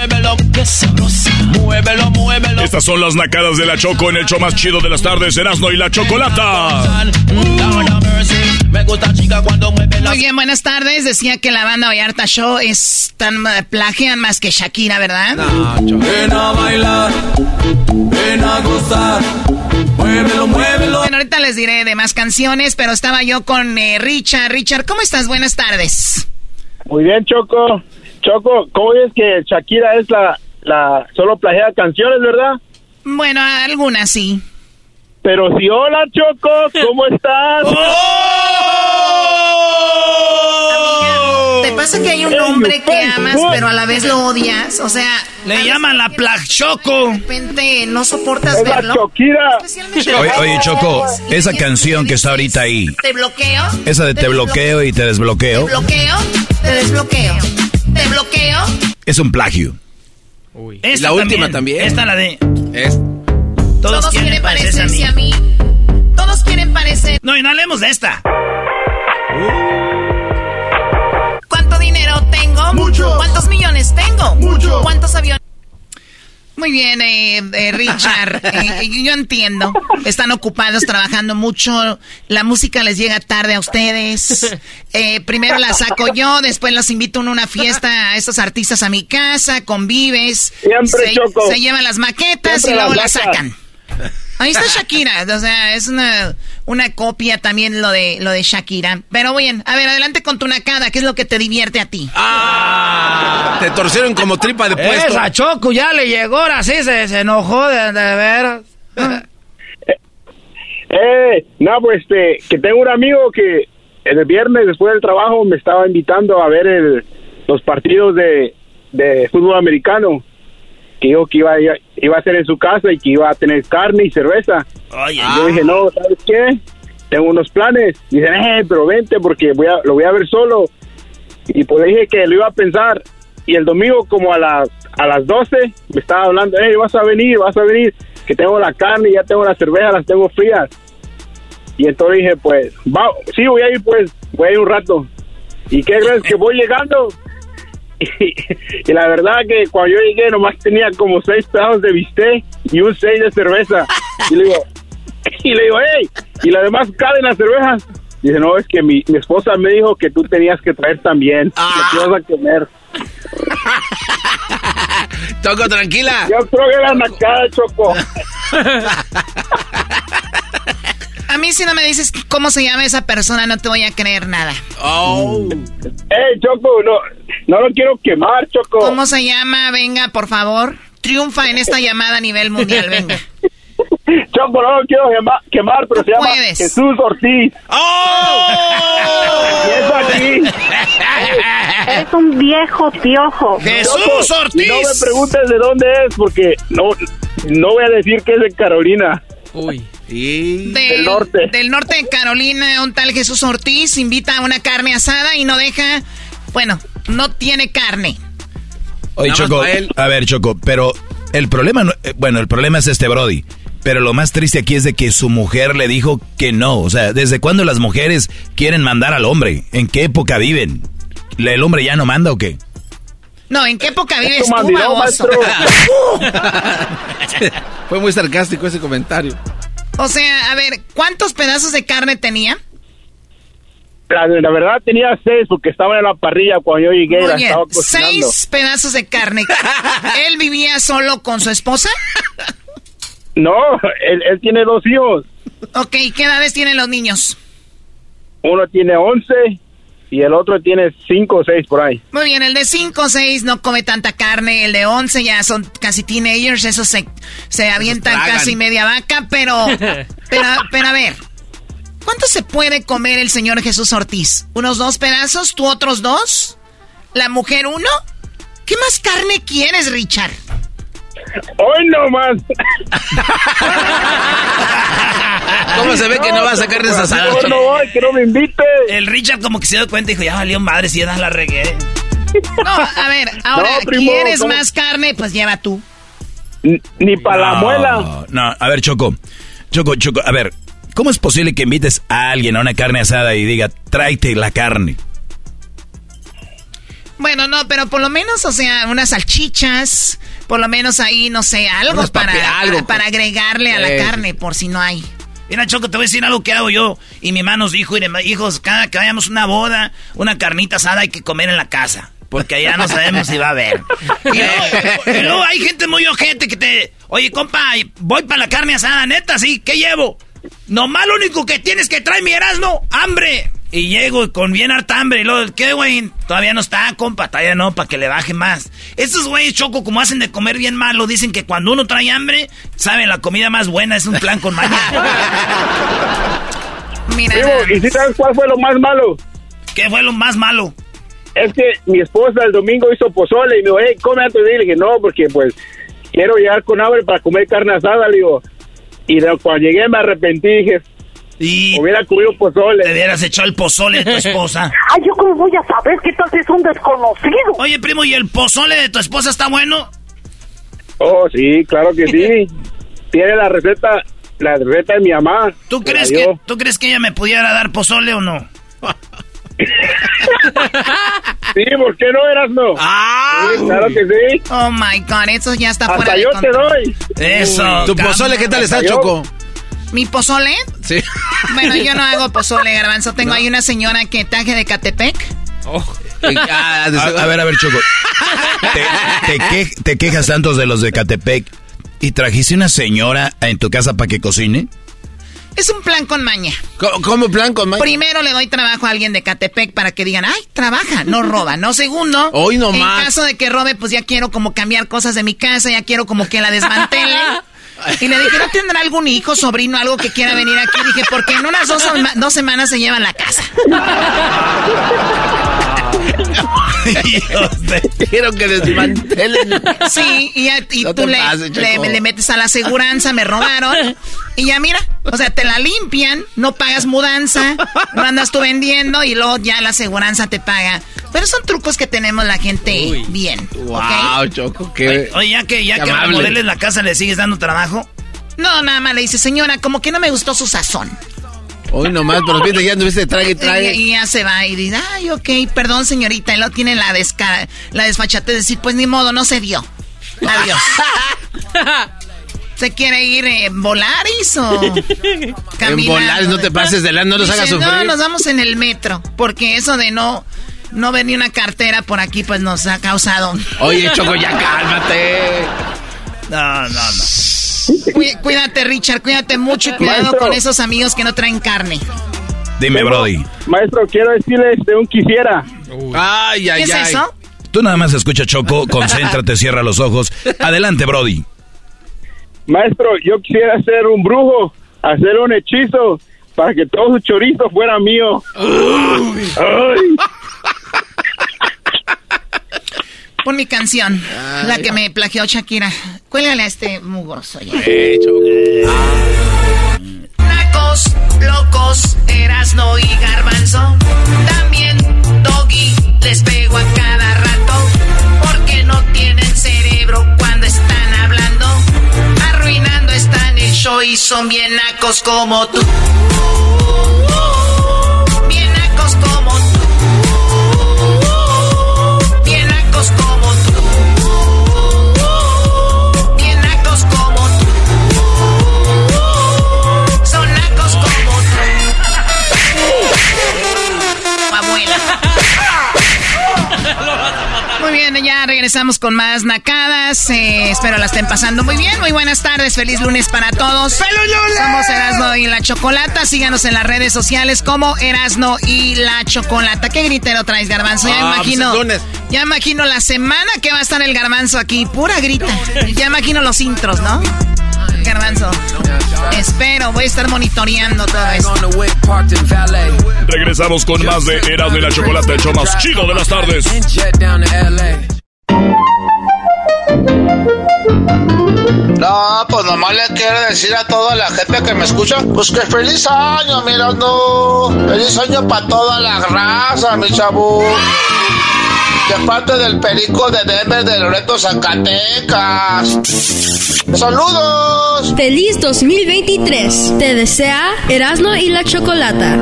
Muévelo, qué sabrosa. Muévelo, muévelo. Estas son las nacadas de la Choco en el show más chido de las tardes, Erasmo y la Chocolata. Muy bien, buenas tardes. Decía que la banda Vallarta Show es tan eh, plagian más que Shakira, ¿verdad? Ven a bailar, ven a gozar. Muévelo, muévelo. Bueno, ahorita les diré de más canciones, pero estaba yo con eh, Richard. Richard, ¿cómo estás? Buenas tardes. Muy bien, Choco. Choco, ¿cómo es que Shakira es la, la solo plagia canciones, verdad? Bueno, algunas sí. Pero sí, hola Choco, ¿cómo estás? ¿Te pasa que hay un hombre que amas, pero a la vez lo odias? O sea, Le llaman la Plag Choco. de repente no soportas Es verlo. Shakira. Oye, oye, Choco, esa canción que está ahorita ahí, Te bloqueo, esa de te bloqueo y te desbloqueo, te bloqueo, te desbloqueo, te bloqueo. es un plagio. Esta la última también. Esta la de. Es... Todos, Todos quieren quieren parecerse a a mí. mí. Todos quieren parecer. No, y no hablemos de esta. ¿Cuánto dinero tengo? Mucho. ¿Cuántos millones tengo? Mucho. ¿Cuántos aviones? Muy bien, eh, eh, Richard. eh, yo entiendo. Están ocupados trabajando mucho. La música les llega tarde a ustedes. Eh, primero la saco yo, después los invito a una fiesta a estos artistas a mi casa, convives. Siempre, se, Choco. se llevan las maquetas Siempre y luego las sacan. Ahí está Shakira, o sea, es una, una copia también lo de lo de Shakira. Pero bien, a ver, adelante con tu nacada, ¿qué es lo que te divierte a ti? Ah, te torcieron como tripa de puesto. Esa Choco ya le llegó, ahora sí se, se enojó de, de veras. Eh, no, pues este, que tengo un amigo que el viernes después del trabajo me estaba invitando a ver el, los partidos de, de fútbol americano. Que dijo que iba, a- iba a ser en su casa y que iba a tener carne y cerveza. Oye, Y yo dije, no, ¿sabes qué? Tengo unos planes. Dicen, eh, pero vente porque voy a, lo voy a ver solo. Y pues dije que lo iba a pensar. Y el domingo como a las, a las 12 me estaba hablando, eh, vas a venir, vas a venir. Que tengo la carne, ya tengo la cerveza, las tengo frías. Y entonces dije, pues, va, sí, voy a ir, pues, voy a ir un rato. ¿Y qué crees? Que voy llegando. Y, y la verdad que cuando yo llegué nomás tenía como seis pedazos de bistec y un seis de cerveza. Y le digo, y le digo, hey, y las demás caben las cervezas. Dice, no, es que mi, mi esposa me dijo que tú tenías que traer también. Lo que ibas a comer. Choco, tranquila. Yo creo que era nacada, Choco. A mí si no me dices cómo se llama esa persona, no te voy a creer nada. Oh. Eh, Choco, no, no lo quiero quemar, Choco. ¿Cómo se llama? Venga, por favor. Triunfa en esta llamada a nivel mundial, venga. Choco, no lo quiero quemar, pero se llama Jesús Ortiz. ¡Oh! y eso aquí. Es un viejo piojo. ¡Jesús Ortiz! No me preguntes de dónde es, porque no, no voy a decir que es de Carolina. Uy. Del, norte. Del norte de Carolina, un tal Jesús Ortiz invita a una carne asada y no deja. Bueno, no tiene carne. Oye, Choco, a ver, Choco, pero el problema, eh, bueno, el problema es este Brody. Pero lo más triste aquí es de que su mujer le dijo que no. O sea, ¿desde cuándo las mujeres quieren mandar al hombre? ¿En qué época viven? ¿El hombre ya no manda o qué? No, ¿en qué época vives tú, baboso? Fue muy sarcástico ese comentario. O sea, a ver, ¿cuántos pedazos de carne tenía? La, verdad tenía seis porque estaba en la parrilla cuando yo llegué. la estaba seis pedazos de carne. ¿Él vivía solo con su esposa? No, él, tiene dos hijos. Ok, ¿qué edades tienen los niños? Uno tiene once y el otro tiene cinco o seis por ahí. Muy bien, el de cinco o seis no come tanta carne, el de once ya son casi teenagers, eso se, se avientan casi media vaca, pero, pero, pero a ver, ¿cuánto se puede comer el señor Jesús Ortiz? ¿Unos dos pedazos? ¿Tú otros dos? ¿La mujer uno? ¿Qué más carne quieres, Richard? Hoy no más. ¿Cómo se ve que no va a sacar de esa sala? no voy, que no me invite. El Richard como que se dio cuenta y dijo, ya valió madre si ya la regué. No, a ver, ahora, ¿quieres más carne? Pues lleva tú. Ni, para la muela. No, a ver, Choco. Choco, Choco, a ver, ¿cómo es posible que invites a alguien a una carne asada y diga, tráete la carne? Bueno, no, pero por lo menos, o sea, unas salchichas, por lo menos ahí, no sé, algo, para, para, agregarle a la carne, por si no hay. Mira, Choco, te voy a decir algo que hago yo. Y mi hermano nos dijo, hijos, cada que vayamos a una boda, una carnita asada hay que comer en la casa. Porque allá no sabemos si va a haber. Y luego, hay gente muy ojete que te... Oye, compa, voy para la carne asada, neta, sí, ¿qué llevo? Nomás lo único que tienes que traer mi Erasmo, hambre. Y llego con bien harta hambre. Y luego, ¿qué, güey? Todavía no está, compa. Todavía no, para que le baje más. Estos güeyes, Choco, como hacen de comer bien malo, dicen que cuando uno trae hambre, saben, la comida más buena es un plan con maña. Mira. ¿Y si sabes cuál fue lo más malo? ¿Qué fue lo más malo? Es que mi esposa el domingo hizo pozole y me dijo, hey, come antes de ir. Le dije, no, porque pues quiero llegar con hambre para comer carne asada. Le digo, y cuando llegué me arrepentí dije, y hubiera comido pozole. Te hubieras echado el pozole de tu esposa. Ay, yo cómo voy a saber qué tal si es un desconocido. Oye, primo, ¿y el pozole de tu esposa está bueno? Oh, sí, claro que sí. Tiene la receta, la receta de mi mamá. ¿Tú crees que, ¿tú crees que ella me pudiera dar pozole o no? sí, ¿por qué no eras no? Ah, claro que sí. Oh my god, eso ya está Hasta fuera yo te doy. Eso. ¿Tu pozole qué tal está, Choco? ¿Mi pozole? Sí. Bueno, yo no hago pozole, garbanzo. Tengo ahí una señora que taje de Catepec. Oh. a, ver, a ver, Choco. Te, quejas tantos de los de Catepec y trajiste una señora en tu casa para que cocine? Es un plan con maña. ¿Cómo, plan con maña? Primero le doy trabajo a alguien de Catepec para que digan, ay, trabaja, no roba. No, segundo. Hoy no En caso de que robe, pues ya quiero como cambiar cosas de mi casa, ya quiero como que la desmantele. Y le dije, ¿no tendrá algún hijo, sobrino, algo que quiera venir aquí? Dije, porque en unas dos, dos semanas se llevan la casa. Quiero que desmantelen. Sí, y, tú le, le, metes a la aseguranza, me robaron. Y ya mira, o sea, te la limpian, no pagas mudanza, no andas tú vendiendo y luego ya la aseguranza te paga. Pero son trucos que tenemos la gente bien. Wow, Choco, qué. Oye, ya que, ya que remodeles la casa, ¿le sigues dando trabajo? No, nada más le dice, señora, como que no me gustó su sazón. Hoy nomás, pero fíjate, ya anduviste trague y trague. Y, ya se va y dice, ay, ok, perdón, señorita. Y lo tiene la, desca la desfachate de decir, pues ni modo, no se dio. Adiós. ¿Se quiere ir en Volaris o En Volaris, no te pases de lado, no nos hagas sufrir. No, nos vamos en el metro, porque eso de no no ver ni una cartera por aquí, pues nos ha causado. Oye, Choco, ya cálmate. No, no, no. Cuídate, Richard, cuídate mucho y cuidado con esos amigos que no traen carne. Dime, Brody. Maestro, quiero decirles de un quisiera. Ay, ay, ¿Qué es eso? Tú nada más escucha Choco, concéntrate, cierra los ojos. Adelante, Brody. Maestro, yo quisiera ser un brujo, hacer un hechizo para que todo su chorizo fuera mío. Ay. Pon mi canción, la que me plagió Shakira. Cuélgale a este mugroso ya. Nacos, locos, Erasno y Garbanzo. También Doggy, les pego a cada rato. Porque no tienen cerebro cuando están hablando. Arruinando están el show y son bien nacos como tú. Muy bien, ya regresamos con más nacadas. eh, espero la estén pasando muy bien. Muy buenas tardes, feliz lunes para todos. ¡Feliz lunes! Somos Erasno y la Chocolata. Síganos en las redes sociales como Erasno y la Chocolata. ¿Qué gritero traes, Garbanzo? Ya Ah, pues imagino. es lunes. Ya imagino la semana que va a estar el Garbanzo aquí. Pura grita. Ya imagino los intros, ¿no? Garbanzo. Espero, voy a estar monitoreando todo esto. Regresamos con más de Erasmo y la Chocolate, el show más chido de las tardes. No, pues nomás le quiero decir a toda la gente que me escucha, pues que feliz año, mirando. Feliz año para toda la raza, mi chavo. De parte del perico de Denver de Loreto, Zacatecas. ¡Saludos! Feliz 2023. Te desea Erasno y la Chocolata.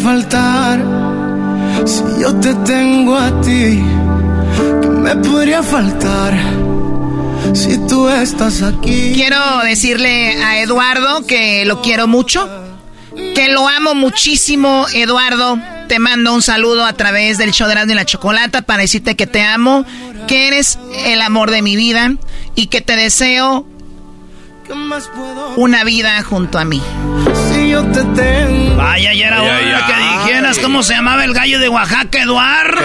Faltar si yo te tengo a ti? ¿Qué me podría faltar si tú estás aquí? Quiero decirle a Eduardo que lo quiero mucho, que lo amo muchísimo, Eduardo. Te mando un saludo a través del show de Erasmo y la Chocolata para decirte que te amo, que eres el amor de mi vida y que te deseo una vida junto a mí. Si yo te tengo. Vaya, ya era Ay, hora ay, que ay. dijeras cómo se llamaba el gallo de Oaxaca, Eduardo.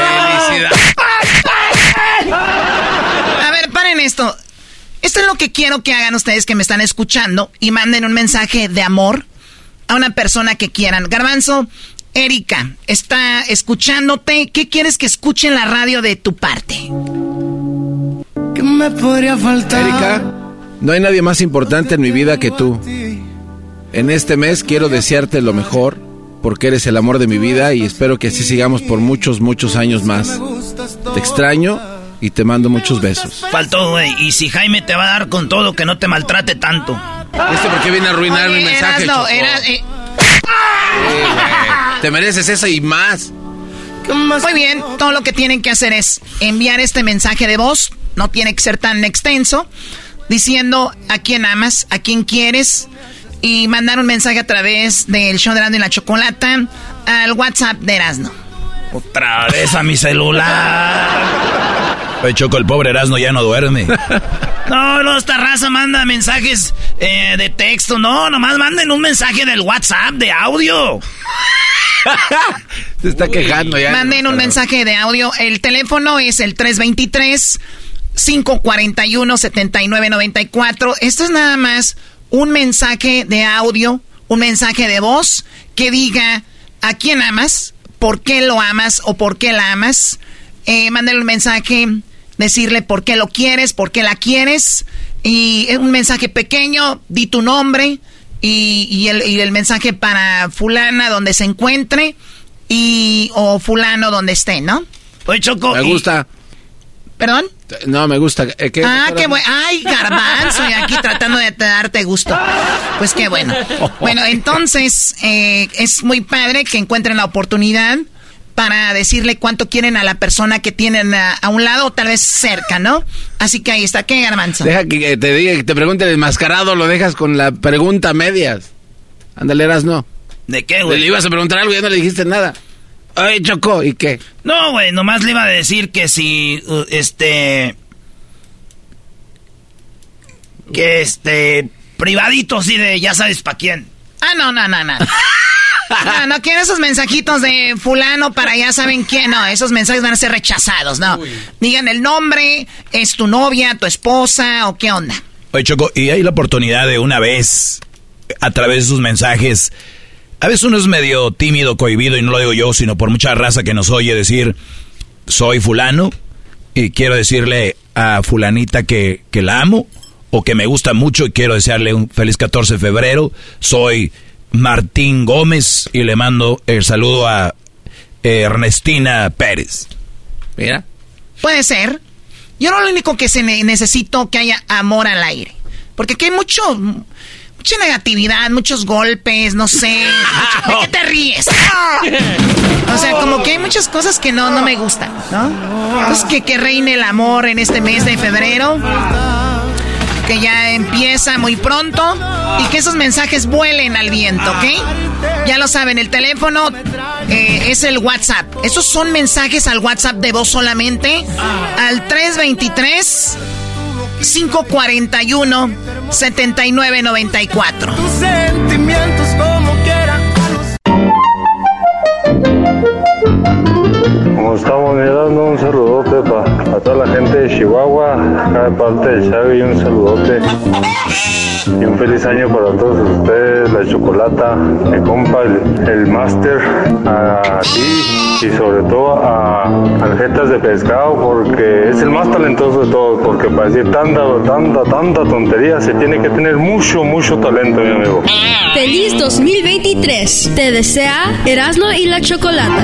A ver, paren esto. Esto es lo que quiero que hagan ustedes que me están escuchando y manden un mensaje de amor a una persona que quieran. Garbanzo, Erika, está escuchándote. ¿Qué quieres que escuche en la radio de tu parte? ¿Qué me podría faltar? Erika, no hay nadie más importante en mi vida que tú. En este mes quiero desearte lo mejor porque eres el amor de mi vida y espero que así sigamos por muchos, muchos años más. Te extraño y te mando muchos besos. Faltó, güey. Y si Jaime te va a dar con todo, que no te maltrate tanto. ¿Este por qué viene a arruinar mi mensaje? Eras- eh, Te mereces eso y más. Muy bien, todo lo que tienen que hacer es enviar este mensaje de voz, no tiene que ser tan extenso, diciendo a quién amas, a quién quieres, y mandar un mensaje a través del show de Erasmo y la Chocolata al WhatsApp de Erasmo. Otra vez a mi celular. Oye, Choco, el pobre Erasmo ya no duerme. No, no, esta raza manda mensajes eh, de texto. No, nomás manden un mensaje del WhatsApp, de audio. Se está quejando ya. Manden un mensaje de audio. El teléfono es el 323 541 7994. Esto es nada más un mensaje de audio, un mensaje de voz que diga a quién amas, por qué lo amas o por qué la amas. Eh, mándale un mensaje, decirle por qué lo quieres, por qué la quieres. Y es un mensaje pequeño, di tu nombre y, y el, y el mensaje para fulana donde se encuentre y o fulano donde esté, ¿no? Oye, Choco. Me gusta. ¿Perdón? No, me gusta. Eh, ¿qué? Ah, qué bueno. Ay, garbanzo, y aquí tratando de darte gusto. Pues qué bueno. Bueno, entonces eh, es muy padre que encuentren la oportunidad para decirle cuánto quieren a la persona que tienen a, a un lado o tal vez cerca, ¿no? Así que ahí está. ¿Qué, garbanzo? Deja que te diga, que te pregunte el enmascarado, lo dejas con la pregunta medias. Ándale, eras no. ¿De qué, güey? Le ibas a preguntar algo y ya no le dijiste nada. Ay, Choco, ¿y qué? No, güey, nomás le iba a decir que si, uh, este... Que este... Privadito, sí, de ya sabes para quién. Ah, no, no, no, no. No, no quiero esos mensajitos de fulano para ya saben quién. No, esos mensajes van a ser rechazados, no. Digan el nombre, es tu novia, tu esposa o qué onda. Oye, Choco, y hay la oportunidad de una vez, a través de sus mensajes, a veces uno es medio tímido, cohibido, y no lo digo yo, sino por mucha raza que nos oye decir, soy fulano, y quiero decirle a fulanita que, que la amo, o que me gusta mucho y quiero desearle un feliz 14 de febrero, soy Martín Gómez y le mando el saludo a Ernestina Pérez. Mira. Puede ser. Yo no lo único que se necesito que haya amor al aire. Porque aquí hay mucho, mucha negatividad, muchos golpes, no sé. ¿De qué te ríes? O sea, como que hay muchas cosas que no, no me gustan, ¿no? Entonces, que, que reine el amor en este mes de febrero que ya empieza muy pronto y que esos mensajes vuelen al viento, ¿ok? Ya lo saben, el teléfono eh, es el WhatsApp. Esos son mensajes al WhatsApp de voz solamente al 323 541 7994. Tus sentimientos como quieran. Como estamos mirando, un saludote para toda la gente de Chihuahua, acá de parte de Xavi, un saludote. Y un feliz año para todos ustedes, la chocolata, mi compa, el, el máster, a ti y sobre todo a Aljetas de Pescado, porque es el más talentoso de todos, porque para decir tanta, tanta, tanta tontería se tiene que tener mucho, mucho talento, mi amigo. Feliz 2023. Te desea Erasmo y la Chocolata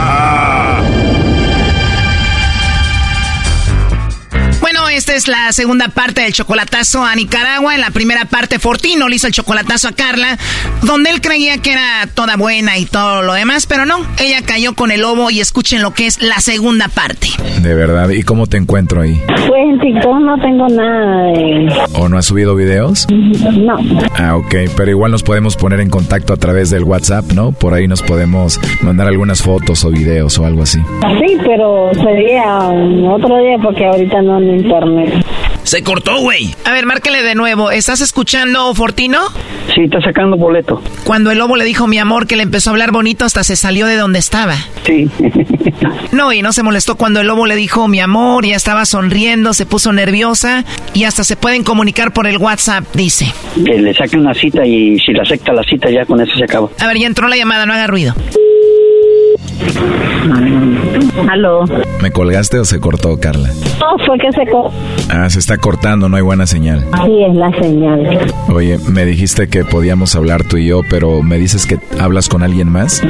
esta es la segunda parte del chocolatazo a Nicaragua. En la primera parte, Fortino le hizo el chocolatazo a Carla, donde él creía que era toda buena y todo lo demás, pero no. Ella cayó con el lobo y escuchen lo que es la segunda parte. De verdad, ¿y cómo te encuentro ahí? Pues en TikTok no tengo nada de... ¿O no has subido videos? No. Ah, ok, pero igual nos podemos poner en contacto a través del WhatsApp, ¿no? Por ahí nos podemos mandar algunas fotos o videos o algo así. Sí, pero sería otro día porque ahorita no en Se cortó, güey. A ver, márquele de nuevo. ¿Estás escuchando, Fortino? Sí, está sacando boleto. Cuando el lobo le dijo mi amor que le empezó a hablar bonito, hasta se salió de donde estaba. Sí. No, y no se molestó cuando el lobo le dijo mi amor, ya estaba sonriendo, se puso nerviosa y hasta se pueden comunicar por el WhatsApp, dice. Que le saque una cita y si la acepta la cita ya con eso se acaba. A ver, ya entró la llamada, no haga ruido. Aló. ¿Me colgaste o se cortó, Carla? No, fue que se co Ah, se está cortando, no hay buena señal. Sí, es la señal. Oye, me dijiste que podíamos hablar tú y yo, pero me dices que hablas con alguien más.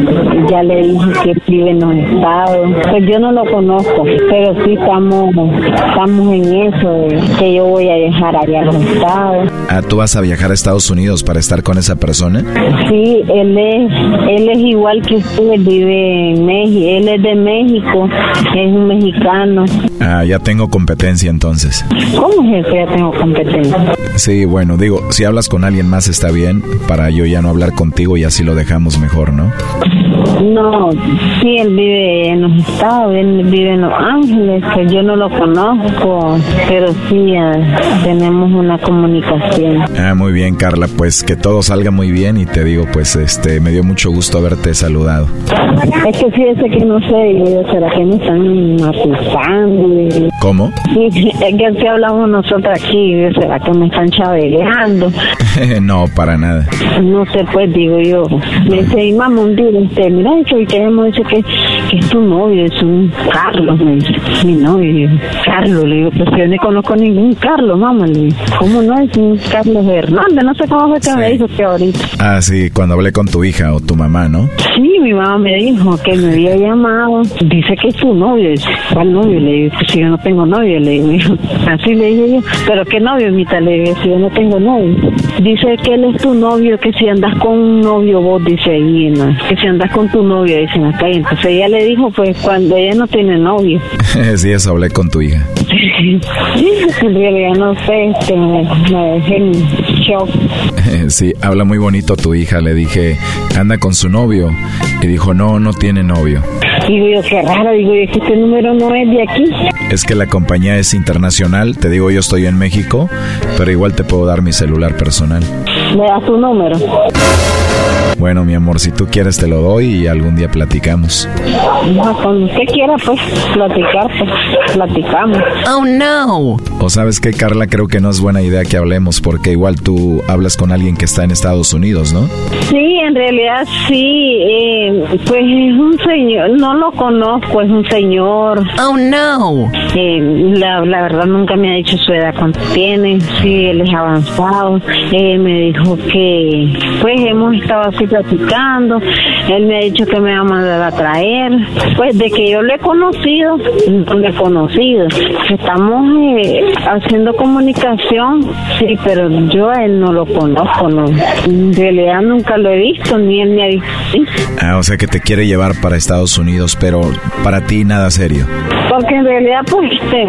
Ya le dije que vive en los estados. Pues yo no lo conozco, pero sí estamos, estamos en eso, de que yo voy a viajar allá a los estados. Ah, ¿tú vas a viajar a Estados Unidos para estar con esa persona? Sí, él es, él es igual que usted, vive en México, él es de México, es un mexicano. Ah, ya tengo competencia entonces. ¿Cómo es que ya tengo competencia? Sí, bueno, digo, si hablas con alguien más está bien, para yo ya no hablar contigo y así lo dejamos mejor, ¿no? No, sí, él vive en los estados, él vive en Los Ángeles, que yo no lo conozco, pero sí tenemos una comunicación. Ah, muy bien, Carla, pues que todo salga muy bien y te digo, pues este, me dio mucho gusto haberte saludado. Es que fíjese que no sé, ¿será que me están acusando? ¿Cómo? Sí, es que si hablamos nosotros aquí, ¿será que me están chaveleando? no, para nada. No sé, pues digo yo. Me dice, y mamá, un día, este, mira, y queremos dice que, que es tu novio, es un Carlos, me dice, mi novio, Carlos, le digo, pues yo no conozco ningún Carlos, mamá, le digo, ¿cómo no es un Carlos Hernández? No sé cómo fue que me dijo que ahorita. Ah, sí, cuando hablé con tu hija o tu mamá, ¿no? Sí, mi mamá me dijo que me había llamado, dice que es tu novio, ¿cuál novio? Le digo, pues si yo no tengo novio, le digo, así le dije yo, pero ¿qué novio, mitad? Le digo, si yo no tengo novio. Dice que él es tu novio, que si andas con un novio vos, dice ahí, ¿no? que si andas con tu novio, dicen acá, y entonces ella le dijo, pues cuando ella no tiene novio. sí, eso hablé con tu hija. en realidad no sé, este, me, dejé sí, habla muy bonito tu hija, le dije, anda con su novio, y dijo, no, no tiene novio. Digo yo, qué raro, digo yo, este número no es de aquí. Es que la compañía es internacional, te digo, yo estoy en México, pero igual te puedo dar mi celular personal. ¿Me das tu número? Bueno, mi amor, si tú quieres te lo doy y algún día platicamos. No, con usted quiera, pues, platicar, pues, platicamos. Oh, no. O sabes qué, Carla, creo que no es buena idea que hablemos porque igual tú hablas con alguien que está en Estados Unidos, ¿no? Sí, en realidad sí. Eh, pues es un señor, no lo conozco, es un señor. Oh, no. Eh, la, la verdad nunca me ha dicho su edad cuánto tiene, sí, él es avanzado. Eh, me dijo que, pues hemos estado así platicando. Él me ha dicho que me va a mandar a traer. Pues de que yo lo he conocido, no lo he conocido. Estamos eh, haciendo comunicación, sí, pero yo a él no lo conozco, no. En realidad nunca lo he visto, ni él me ha visto. Ah, o sea que te quiere llevar para Estados Unidos, pero para ti nada serio. Porque en realidad, pues, este,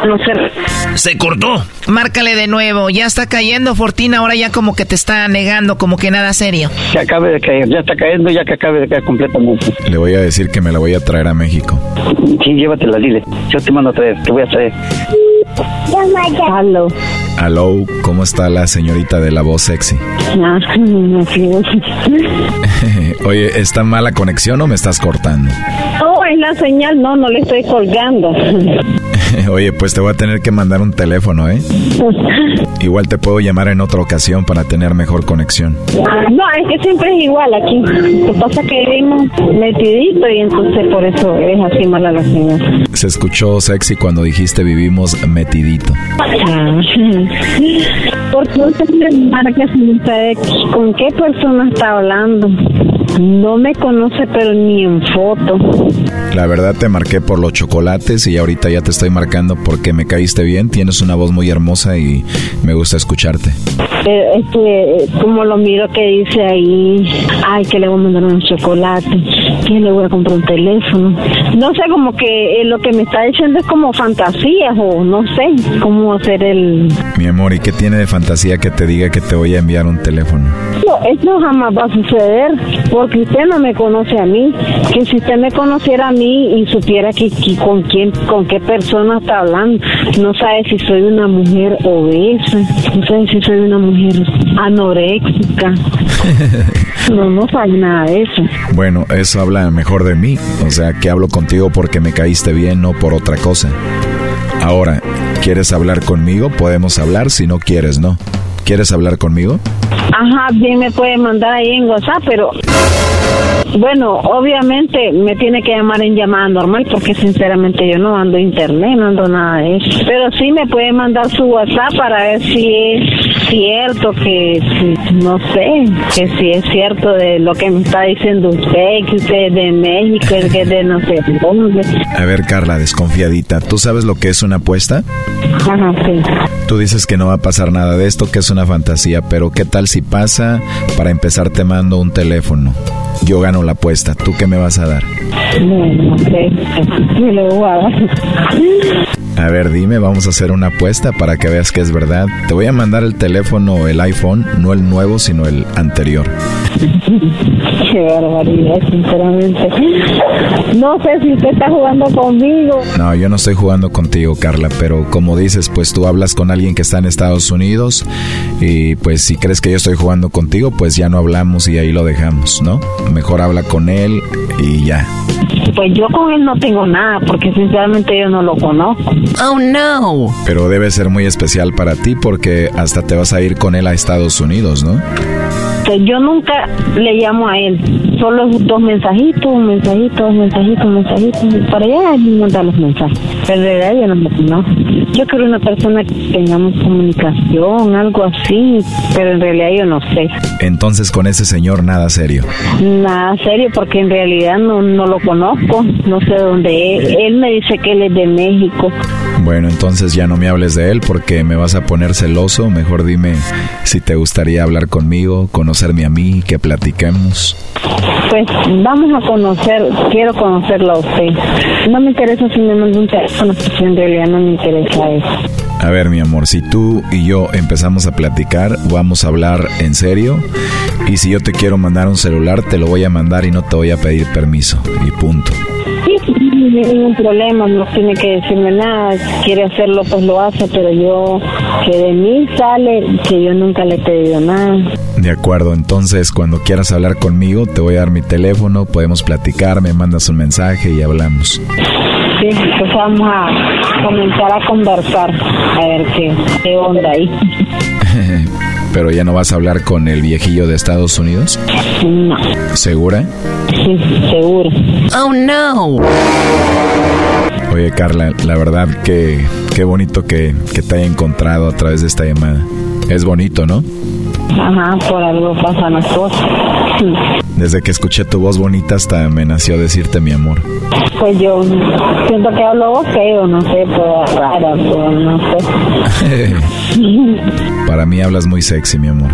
conocer. Se cortó. Márcale de nuevo. Ya está cayendo, Fortina. Ahora ya como que te está negando, como que nada serio. Que acabe de caer. Ya está cayendo, ya que acabe de caer completamente. Le voy a decir que me la voy a traer a México. Sí, llévatela, dile. Yo te mando a traer. Te voy a traer. Aló. Aló, ¿cómo está la señorita de la voz sexy? Ah, no, Oye, ¿está mala conexión o me estás cortando? Oh, es la señal. No, no le estoy colgando. Oye, pues te voy a tener que mandar un teléfono, ¿eh? Igual te puedo llamar en otra ocasión para tener mejor conexión. No, es que siempre es igual aquí. Lo que pasa es que vivimos metidito y entonces por eso es así mala la señal. Se escuchó sexy cuando dijiste vivimos metidito. Ah, Porque usted me marca con qué persona está hablando. No me conoce, pero ni en foto. La verdad te marqué por los chocolates y ahorita ya te estoy marcando porque me caíste bien. Tienes una voz muy hermosa y me gusta escucharte. Eh, es que, como lo miro que dice ahí, ay, que le voy a mandar un chocolate, que le voy a comprar un teléfono. No sé, como que eh, lo que me está diciendo es como fantasías o no sé cómo hacer el... Mi amor, ¿y qué tiene de fantasía que te diga que te voy a enviar un teléfono? No, eso jamás va a suceder porque usted no me conoce a mí. Que si usted me conociera a mí y supiera que, que con quién, con qué persona está hablando, no sabe si soy una mujer obesa, no sabe si soy una mujer anoréxica. No, no sabe nada de eso. Bueno, eso habla mejor de mí. O sea, que hablo contigo porque me caíste bien, no por otra cosa. Ahora, ¿quieres hablar conmigo? Podemos hablar, si no quieres, ¿no? ¿Quieres hablar conmigo? Ajá, bien me puede mandar ahí en WhatsApp, pero bueno, obviamente me tiene que llamar en llamada normal porque sinceramente yo no ando internet, no ando nada de eso. Pero sí me puede mandar su WhatsApp para ver si es cierto que, no sé, que si es cierto de lo que me está diciendo usted, que usted es de México, que es de no sé dónde. A ver, Carla, desconfiadita, ¿tú sabes lo que es una apuesta? Ajá, sí. Tú dices que no va a pasar nada de esto, que es una fantasía, pero ¿qué tal si pasa? Para empezar te mando un teléfono. yo gano la apuesta. ¿Tú qué me vas a dar? No, sé. le voy a dar. A ver, dime, vamos a hacer una apuesta para que veas que es verdad. Te voy a mandar el teléfono, el iPhone, no el nuevo, sino el anterior. Qué barbaridad, sinceramente. No sé si usted está jugando conmigo. No, yo no estoy jugando contigo, Carla, pero como dices, pues tú hablas con alguien que está en Estados Unidos y pues si crees que yo estoy jugando contigo, pues ya no hablamos y ahí lo dejamos, ¿no? Mejor habla con él y ya. Pues yo con él no tengo nada, porque sinceramente yo no lo conozco. Oh no. Pero debe ser muy especial para ti porque hasta te vas a ir con él a Estados Unidos, ¿no? Yo nunca le llamo a él, solo dos mensajitos, un mensajito, dos mensajitos, un mensajito, para allá él manda los mensajes. Pero de verdad yo no me conozco. Yo quiero una persona que tengamos comunicación, algo así, pero en realidad yo no sé. Entonces con ese señor nada serio. Nada serio porque en realidad no, no lo conozco, no sé dónde es. Él me dice que él es de México. Bueno, entonces ya no me hables de él porque me vas a poner celoso. Mejor dime si te gustaría hablar conmigo, conocerme a mí, que platiquemos. Pues vamos a conocer, quiero conocerlo a usted. No me interesa si me manda un teléfono, porque en realidad no me interesa eso. A ver, mi amor, si tú y yo empezamos a platicar, vamos a hablar en serio. Y si yo te quiero mandar un celular, te lo voy a mandar y no te voy a pedir permiso. Y punto no hay ningún problema, no tiene que decirme nada, quiere hacerlo pues lo hace, pero yo, que de mí sale que yo nunca le he pedido nada. De acuerdo, entonces cuando quieras hablar conmigo te voy a dar mi teléfono, podemos platicar, me mandas un mensaje y hablamos. Sí, pues vamos a comenzar a conversar, a ver qué, qué onda ahí. ¿Pero ya no vas a hablar con el viejillo de Estados Unidos? No. ¿Segura? Sí, seguro. Oh, no. Oye, Carla, la verdad que qué bonito que, que te haya encontrado a través de esta llamada. Es bonito, ¿no? Ajá, por algo pasan las cosas. Desde que escuché tu voz bonita hasta me nació decirte mi amor. Pues yo siento que hablo feo, no sé, pues rara, pero no sé. Para mí hablas muy sexy, mi amor.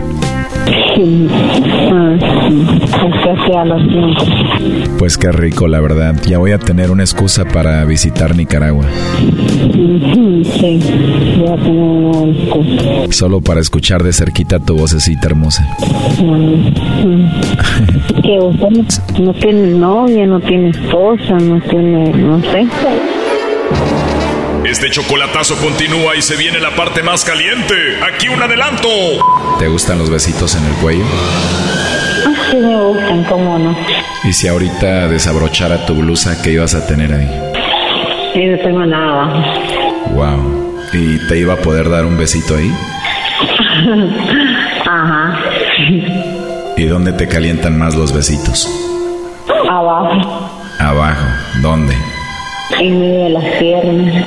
Pues qué rico, la verdad. Ya voy a tener una excusa para visitar Nicaragua. Sí, voy a tener una excusa. Solo para escuchar de cerquita tu vocecita hermosa. que usted no tiene novia, no tiene esposa, no tiene, no sé. Este chocolatazo continúa y se viene la parte más caliente. Aquí un adelanto. ¿Te gustan los besitos en el cuello? Sí me gustan, cómo no. ¿Y si ahorita desabrochara tu blusa, qué ibas a tener ahí? Sí, no tengo nada. Wow. ¿Y te iba a poder dar un besito ahí? Ajá. ¿Y dónde te calientan más los besitos? Abajo. Abajo. ¿Dónde? En medio de las piernas.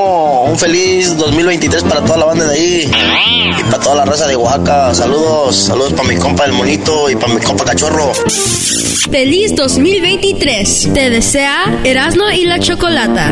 un feliz 2023 para toda la banda de ahí y para toda la raza de Oaxaca. Saludos, saludos para mi compa el monito y para mi compa cachorro. Feliz 2023. Te desea Erasmo y la Chocolata.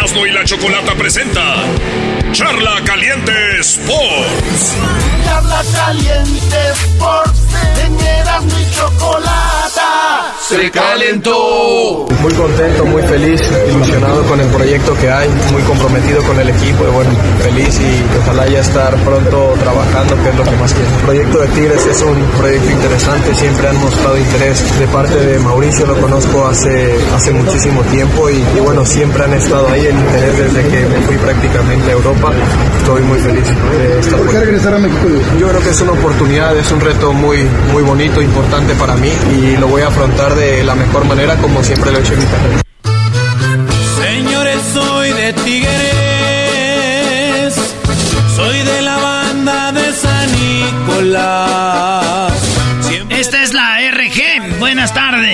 Erasmo y la chocolata presenta Charla Caliente Sports. Charla caliente Sports en mi Chocolata se calentó. Muy contento, muy feliz, ilusionado con el proyecto que hay, muy comprometido con el equipo y bueno, feliz y ojalá ya estar pronto trabajando, que es lo que más quiero. El proyecto de Tigres es un proyecto interesante, siempre han mostrado interés de parte de Mauricio, lo conozco hace, hace muchísimo tiempo y, bueno, siempre han estado ahí el interés desde que me fui prácticamente a Europa. Estoy muy feliz de ¿Por qué regresar a México? Yo creo que es una oportunidad, es un reto muy, muy bonito, importante para mí y lo voy a afrontar de la mejor manera como siempre lo he hecho en mi carrera. Señores, soy de Tigres, soy de la banda de San Nicolás.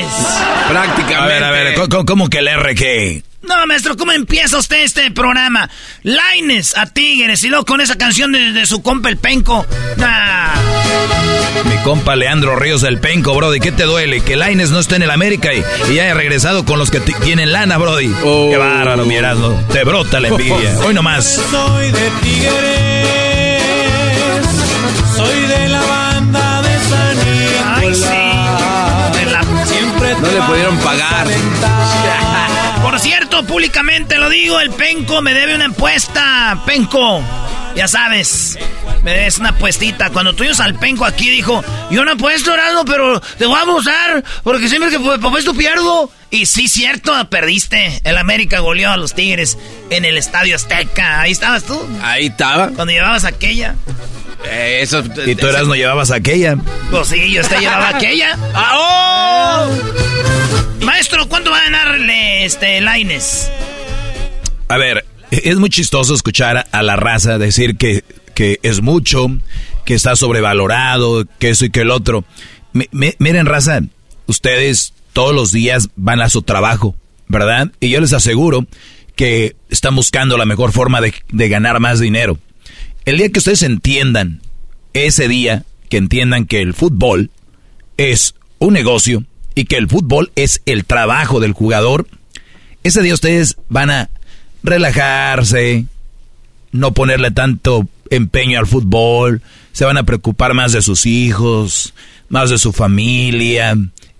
Tardes. Prácticamente. A ver, a ver, ¿cómo, que el RG? No, maestro, ¿cómo empieza usted este programa? Laines a Tigres y luego con esa canción de, su compa el Penco. Mi compa Leandro Ríos del Penco, Brody, ¿qué te duele? Que Laines no esté en el América y, y haya regresado con los que tienen lana, Brody. Oh. Qué bárbaro, mirando. Te brota la envidia. Hoy nomás. Soy de Tigres, soy de la no le pudieron pagar. Por cierto, públicamente lo digo, el Penco me debe una encuesta. Penco, ya sabes, me debes una apuestita. Cuando tuvimos al Penco aquí dijo, yo no apuesto, Heraldo, pero te voy a abusar, porque siempre que apuesto pierdo. Y sí, cierto, perdiste. El América goleó a los Tigres en el Estadio Azteca. Ahí estabas tú. Ahí estaba. Cuando llevabas aquella. Eh, eso, y tú eras no llevabas aquella. Pues sí, yo te llevaba aquella. ¡Ah, oh! Maestro, ¿cuánto va a ganarle este Laines? A ver, es muy chistoso escuchar a la raza decir que, que es mucho, que está sobrevalorado, que eso y que el otro. miren, raza, ustedes todos los días van a su trabajo, ¿verdad? Y yo les aseguro que están buscando la mejor forma de, de ganar más dinero. El día que ustedes entiendan, ese día que entiendan que el fútbol es un negocio y que el fútbol es el trabajo del jugador, ese día ustedes van a relajarse, no ponerle tanto empeño al fútbol, se van a preocupar más de sus hijos, más de su familia,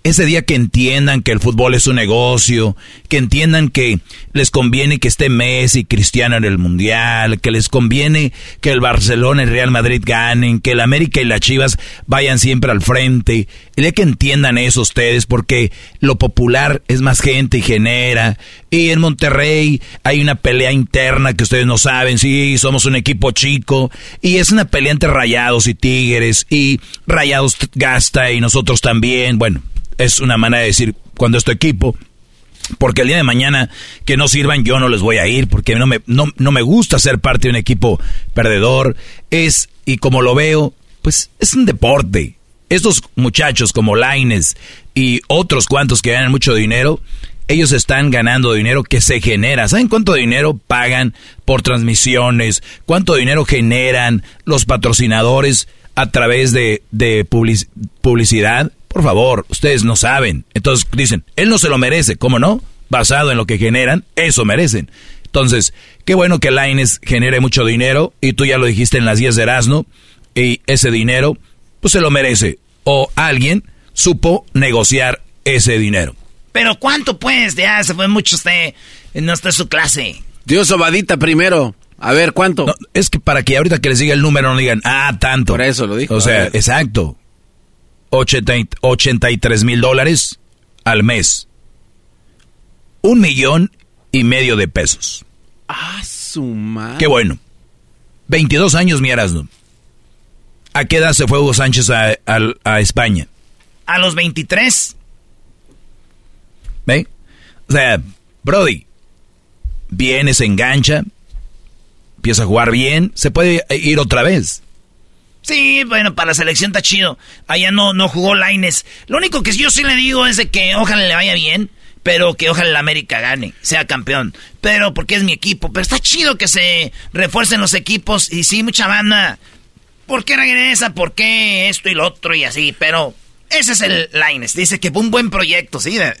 ese día que entiendan que el fútbol es un negocio, que entiendan que les conviene que esté Messi Cristiano en el Mundial, que les conviene que el Barcelona y el Real Madrid ganen, que el América y las Chivas vayan siempre al frente. El día que entiendan eso ustedes, porque lo popular es más gente y genera. Y en Monterrey hay una pelea interna que ustedes no saben, sí, somos un equipo chico. Y es una pelea entre rayados y tigres, y rayados gasta y nosotros también. Bueno, es una manera de decir cuando es tu equipo. Porque el día de mañana que no sirvan yo no les voy a ir porque no me, no, no me gusta ser parte de un equipo perdedor. Es, y como lo veo, pues es un deporte. Estos muchachos como Laines y otros cuantos que ganan mucho dinero, ellos están ganando dinero que se genera. ¿Saben cuánto dinero pagan por transmisiones? ¿Cuánto dinero generan los patrocinadores a través de, de publicidad? Por favor, ustedes no saben. Entonces dicen, él no se lo merece, ¿cómo no? Basado en lo que generan, eso merecen. Entonces, qué bueno que Laines genere mucho dinero, y tú ya lo dijiste en las 10 de Erasmo, y ese dinero, pues se lo merece. O alguien supo negociar ese dinero. Pero ¿cuánto pues? Ya se fue mucho usted, no está en su clase. Dios sobadita primero. A ver, ¿cuánto? es que para que ahorita que les diga el número no digan, ah, tanto. Por eso lo dijo. O sea, exacto. 83 mil dólares al mes. Un millón y medio de pesos. Ah, su madre. Qué bueno. 22 años, mi Erasmo. ¿A qué edad se fue Hugo Sánchez a, España? A los 23. ¿Ve? O sea, Brody, viene, se engancha, empieza a jugar bien, se puede ir otra vez. Sí, bueno, para la selección está chido. Allá no, no jugó Laines. Lo único que yo sí le digo es de que ojalá le vaya bien, pero que ojalá la América gane, sea campeón. Pero porque es mi equipo. Pero está chido que se refuercen los equipos. Y sí, mucha banda. ¿Por qué regresa? ¿Por qué esto y lo otro? Y así. Pero ese es el Laines. Dice que fue un buen proyecto, sí, de,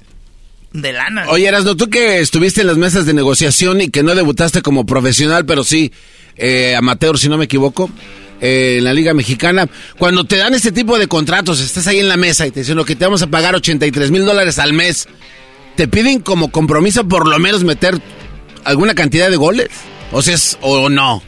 de lana. Oye, Erasno, tú que estuviste en las mesas de negociación y que no debutaste como profesional, pero sí eh, amateur, si no me equivoco. Eh, en la Liga Mexicana. Cuando te dan este tipo de contratos, estás ahí en la mesa y te dicen lo que te vamos a pagar 83 mil dólares al mes, ¿te piden como compromiso por lo menos meter alguna cantidad de goles? O sea, es, o no.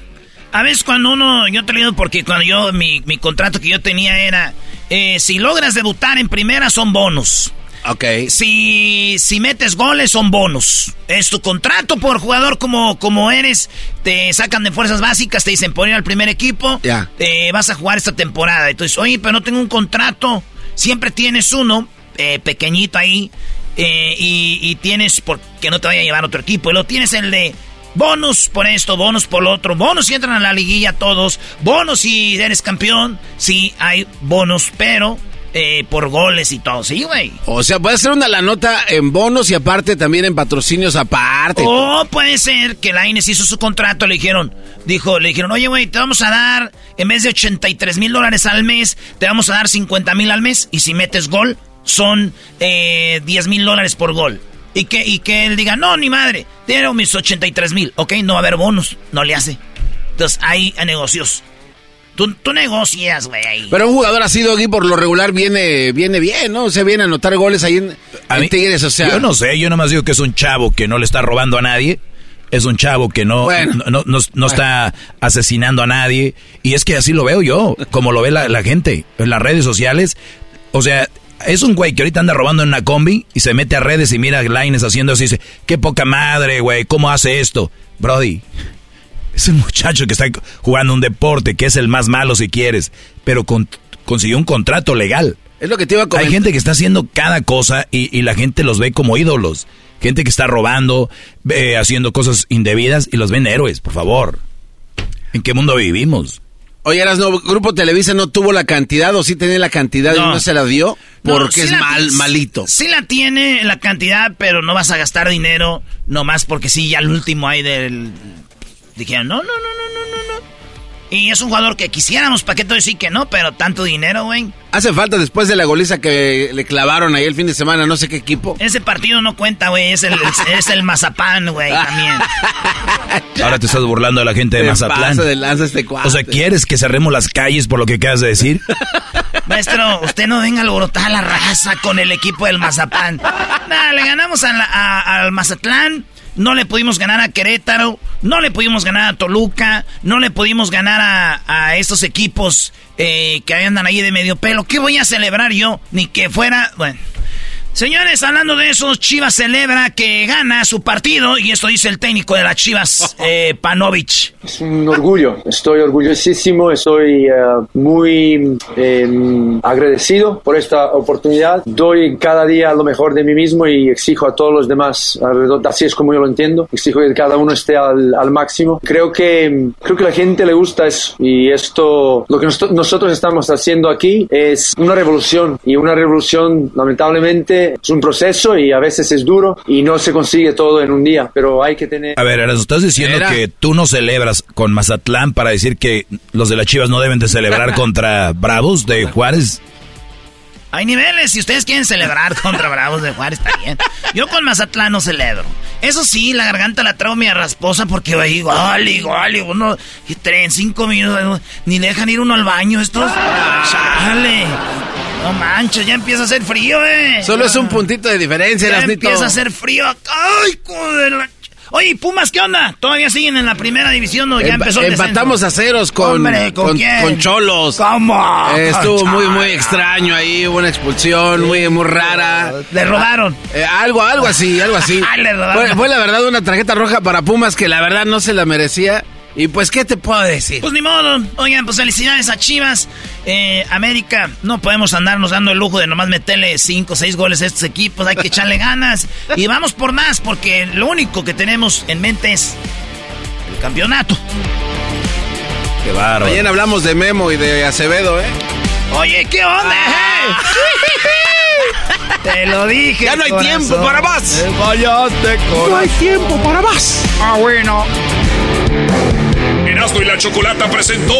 A veces cuando uno, yo te lo digo porque cuando yo, mi, mi contrato que yo tenía era, eh, si logras debutar en primera son bonos. Ok. Si, si metes goles son bonos. Es tu contrato por jugador como, como eres. Te sacan de fuerzas básicas, te dicen poner al primer equipo. Ya. Eh, vas a jugar esta temporada. Entonces, oye, pero no tengo un contrato. Siempre tienes uno, eh, pequeñito ahí. eh, y, y tienes, porque no te vaya a llevar otro equipo. Y lo tienes el de bonus por esto, bonus por lo otro. Bonus si entran a la liguilla todos. Bonus si eres campeón. Sí, hay bonus, pero eh, por goles y todo. Sí, güey. O sea, puede ser una la nota en bonos y aparte también en patrocinios aparte. O puede ser que la Ines hizo su contrato, le dijeron, dijo, le dijeron, oye, güey, te vamos a dar, en vez de 83 mil dólares al mes, te vamos a dar 50 mil al mes. Y si metes gol, son eh, 10 mil dólares por gol. Y que, y que él diga, no, ni madre, dieron mis 83 mil. Ok, no va a haber bonus, no le hace. Entonces, hay negocios. Tú, tú negocias, güey. Pero un jugador así, Doggy, por lo regular viene, viene bien, ¿no? O sea, viene a anotar goles ahí en, A en mí- Tigres, o sea. Yo no sé, yo nomás digo que es un chavo que no le está robando a nadie. Es un chavo que no, Bueno. no, no- no- no está asesinando a nadie. Y es que así lo veo yo, como lo ve la, la gente en las redes sociales. O sea, es un güey que ahorita anda robando en una combi y se mete a redes y mira a Lines haciendo así y dice, qué poca madre, güey, ¿cómo hace esto? Brody, es un muchacho que está jugando un deporte, que es el más malo si quieres, pero con- consiguió un contrato legal. Es lo que te iba a comentar. Hay gente que está haciendo cada cosa y, y la gente los ve como ídolos. Gente que está robando, eh, haciendo cosas indebidas y los ven héroes, por favor. ¿En qué mundo vivimos? Oye, no, Grupo Televisa no tuvo la cantidad o sí tenía la cantidad y No. se la dio No, porque sí es mal, malito. Sí la tiene la cantidad, pero no vas a gastar dinero nomás porque sí, ya el último hay del... Dijeron, no, no, no, no, no, no, no. Y es un jugador que quisiéramos, ¿para qué te decir que no? Pero tanto dinero, güey. Hace falta después de la goliza que le clavaron ahí el fin de semana, no sé qué equipo. Ese partido no cuenta, güey. Es el, es el mazapán, güey, también. Ahora te estás burlando de la gente de Se Mazatlán. pasa de lanza este cuate. O sea, ¿quieres que cerremos las calles por lo que acabas de decir? Maestro, usted no venga a alborotar a la raza con el equipo del Mazapán. Nada, le ganamos a la- a- al Mazatlán. No le pudimos ganar a Querétaro. No le pudimos ganar a Toluca. No le pudimos ganar a, estos equipos eh, que andan ahí de medio pelo. ¿Qué voy a celebrar yo? Ni que fuera. Bueno. Señores, hablando de eso, Chivas celebra que gana su partido. Y esto dice el técnico de las Chivas, eh, Panovich. Es un orgullo, estoy orgullosísimo, estoy eh, muy eh, agradecido por esta oportunidad. Doy cada día lo mejor de mí mismo y exijo a todos los demás alrededor, así es como yo lo entiendo, exijo que cada uno esté al, al máximo. Creo que, creo que a la gente le gusta eso y esto, lo que nos- nosotros estamos haciendo aquí es una revolución y una revolución lamentablemente es un proceso y a veces es duro y no se consigue todo en un día, pero hay que tener... A ver, Erasmo, estás diciendo Era. que tú no celebras con Mazatlán para decir que los de las Chivas no deben de celebrar contra Bravos de Juárez. Hay niveles, si ustedes quieren celebrar contra Bravos de Juárez, está bien. Yo con Mazatlán no celebro. Eso sí, la garganta la traigo media rasposa porque va igual, igual, y uno, y tres, en cinco minutos, ni dejan ir uno al baño estos. Chale. No manches, ya empieza a hacer frío, eh. Solo es un puntito de diferencia, Ya empieza a hacer frío. ¡Ay, joder! Oye, ¿y Pumas, ¿qué onda? ¿Todavía siguen en la primera división o ya Empa- empezó el empatamos a ceros con, Hombre, ¿con quién? con Cholos. ¿Cómo? Eh, estuvo muy, muy extraño ahí, hubo una expulsión muy, muy rara. Le robaron. Eh, algo, algo así, algo así. Ah, le robaron. Fue, fue la verdad una tarjeta roja para Pumas que la verdad no se la merecía. Y pues, ¿qué te puedo decir? Pues ni modo. Oigan, pues felicidades a Chivas. Eh, América, no podemos andarnos dando el lujo de nomás meterle 5 o 6 goles a estos equipos. Hay que echarle ganas. Y vamos por más, porque lo único que tenemos en mente es el campeonato. Qué bárbaro. Mañana hablamos de Memo y de Acevedo, ¿eh? Oye, ¿qué onda? Te lo dije. Ya no hay corazón. tiempo para más. No hay tiempo para más. Ah, bueno. Erasmo y la Chocolata presentó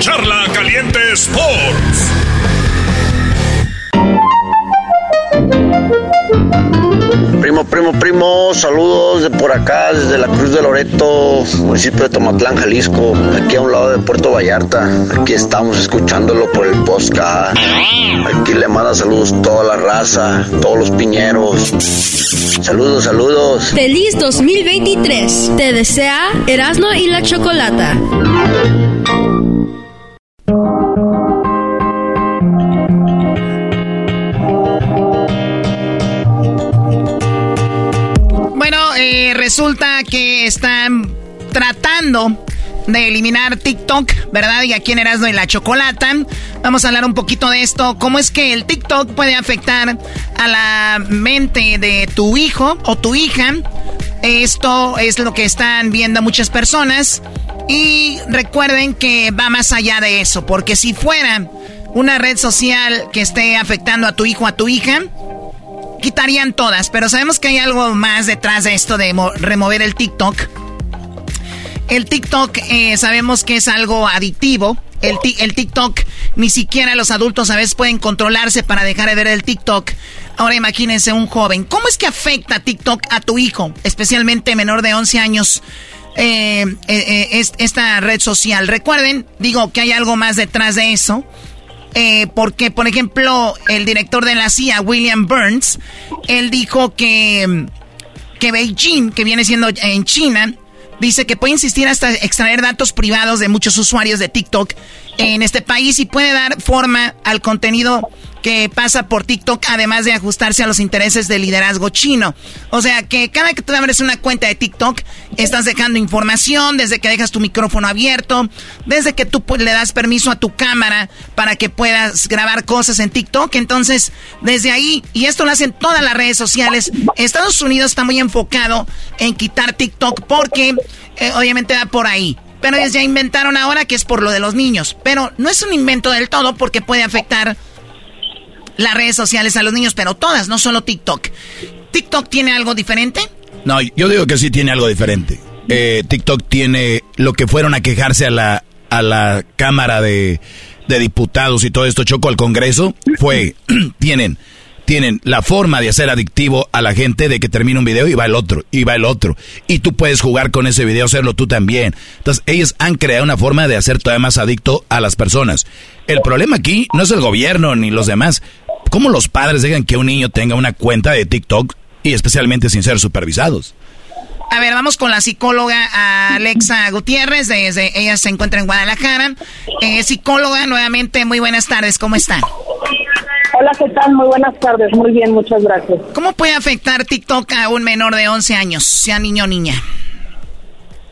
Charla Caliente Sports. Primo, primo. primo, saludos de por acá, desde la Cruz de Loreto, municipio de Tomatlán, Jalisco, aquí a un lado de Puerto Vallarta. Aquí estamos escuchándolo por el podcast. Aquí le manda saludos toda la raza, todos los piñeros. Saludos, saludos. Feliz 2023. Te desea Erasmo y la Chocolata. Resulta que están tratando de eliminar TikTok, ¿verdad? Y aquí en Erasmo y la Chocolata. Vamos a hablar un poquito de esto. ¿Cómo es que el TikTok puede afectar a la mente de tu hijo o tu hija? Esto es lo que están viendo muchas personas. Y recuerden que va más allá de eso, porque si fuera una red social que esté afectando a tu hijo o a tu hija, quitarían todas. Pero sabemos que hay algo más detrás de esto de remover el TikTok. El TikTok eh, sabemos que es algo adictivo. El, TikTok, ni siquiera los adultos a veces pueden controlarse para dejar de ver el TikTok. Ahora imagínense un joven. ¿Cómo es que afecta TikTok a tu hijo, especialmente menor de 11 años? Eh, eh, esta red social. Recuerden, digo que hay algo más detrás de eso. Porque, por ejemplo, el director de la CIA, William Burns, él dijo que, que Beijing, que viene siendo en China, Dice que puede insistir hasta extraer datos privados de muchos usuarios de TikTok en este país y puede dar forma al contenido que pasa por TikTok, además de ajustarse a los intereses del liderazgo chino. O sea que cada que tú abres una cuenta de TikTok, estás dejando información, desde que dejas tu micrófono abierto, desde que tú le das permiso a tu cámara para que puedas grabar cosas en TikTok. Entonces, desde ahí, y esto lo hacen todas las redes sociales, Estados Unidos está muy enfocado en quitar TikTok porque eh, obviamente va por ahí. Pero ellos ya inventaron ahora que es por lo de los niños. Pero no es un invento del todo porque puede afectar las redes sociales a los niños, pero todas, no solo TikTok. ¿TikTok tiene algo diferente? No, yo digo que sí tiene algo diferente. Eh, TikTok tiene lo que fueron a quejarse a la, a la Cámara de, de Diputados y todo esto, Choco, al Congreso, fue, tienen tienen la forma de hacer adictivo a la gente de que termina un video y va el otro, y va el otro. Y tú puedes jugar con ese video, hacerlo tú también. Entonces, ellos han creado una forma de hacer todavía más adicto a las personas. El problema aquí no es el gobierno ni los demás. ¿Cómo los padres dejan que un niño tenga una cuenta de TikTok y especialmente sin ser supervisados? A ver, vamos con la psicóloga Alexa Gutiérrez, desde ella se encuentra en Guadalajara. Eh, psicóloga, nuevamente, muy buenas tardes, ¿cómo está? Hola, ¿qué tal? Muy buenas tardes, muy bien, muchas gracias. ¿Cómo puede afectar TikTok a un menor de 11 años, sea niño o niña?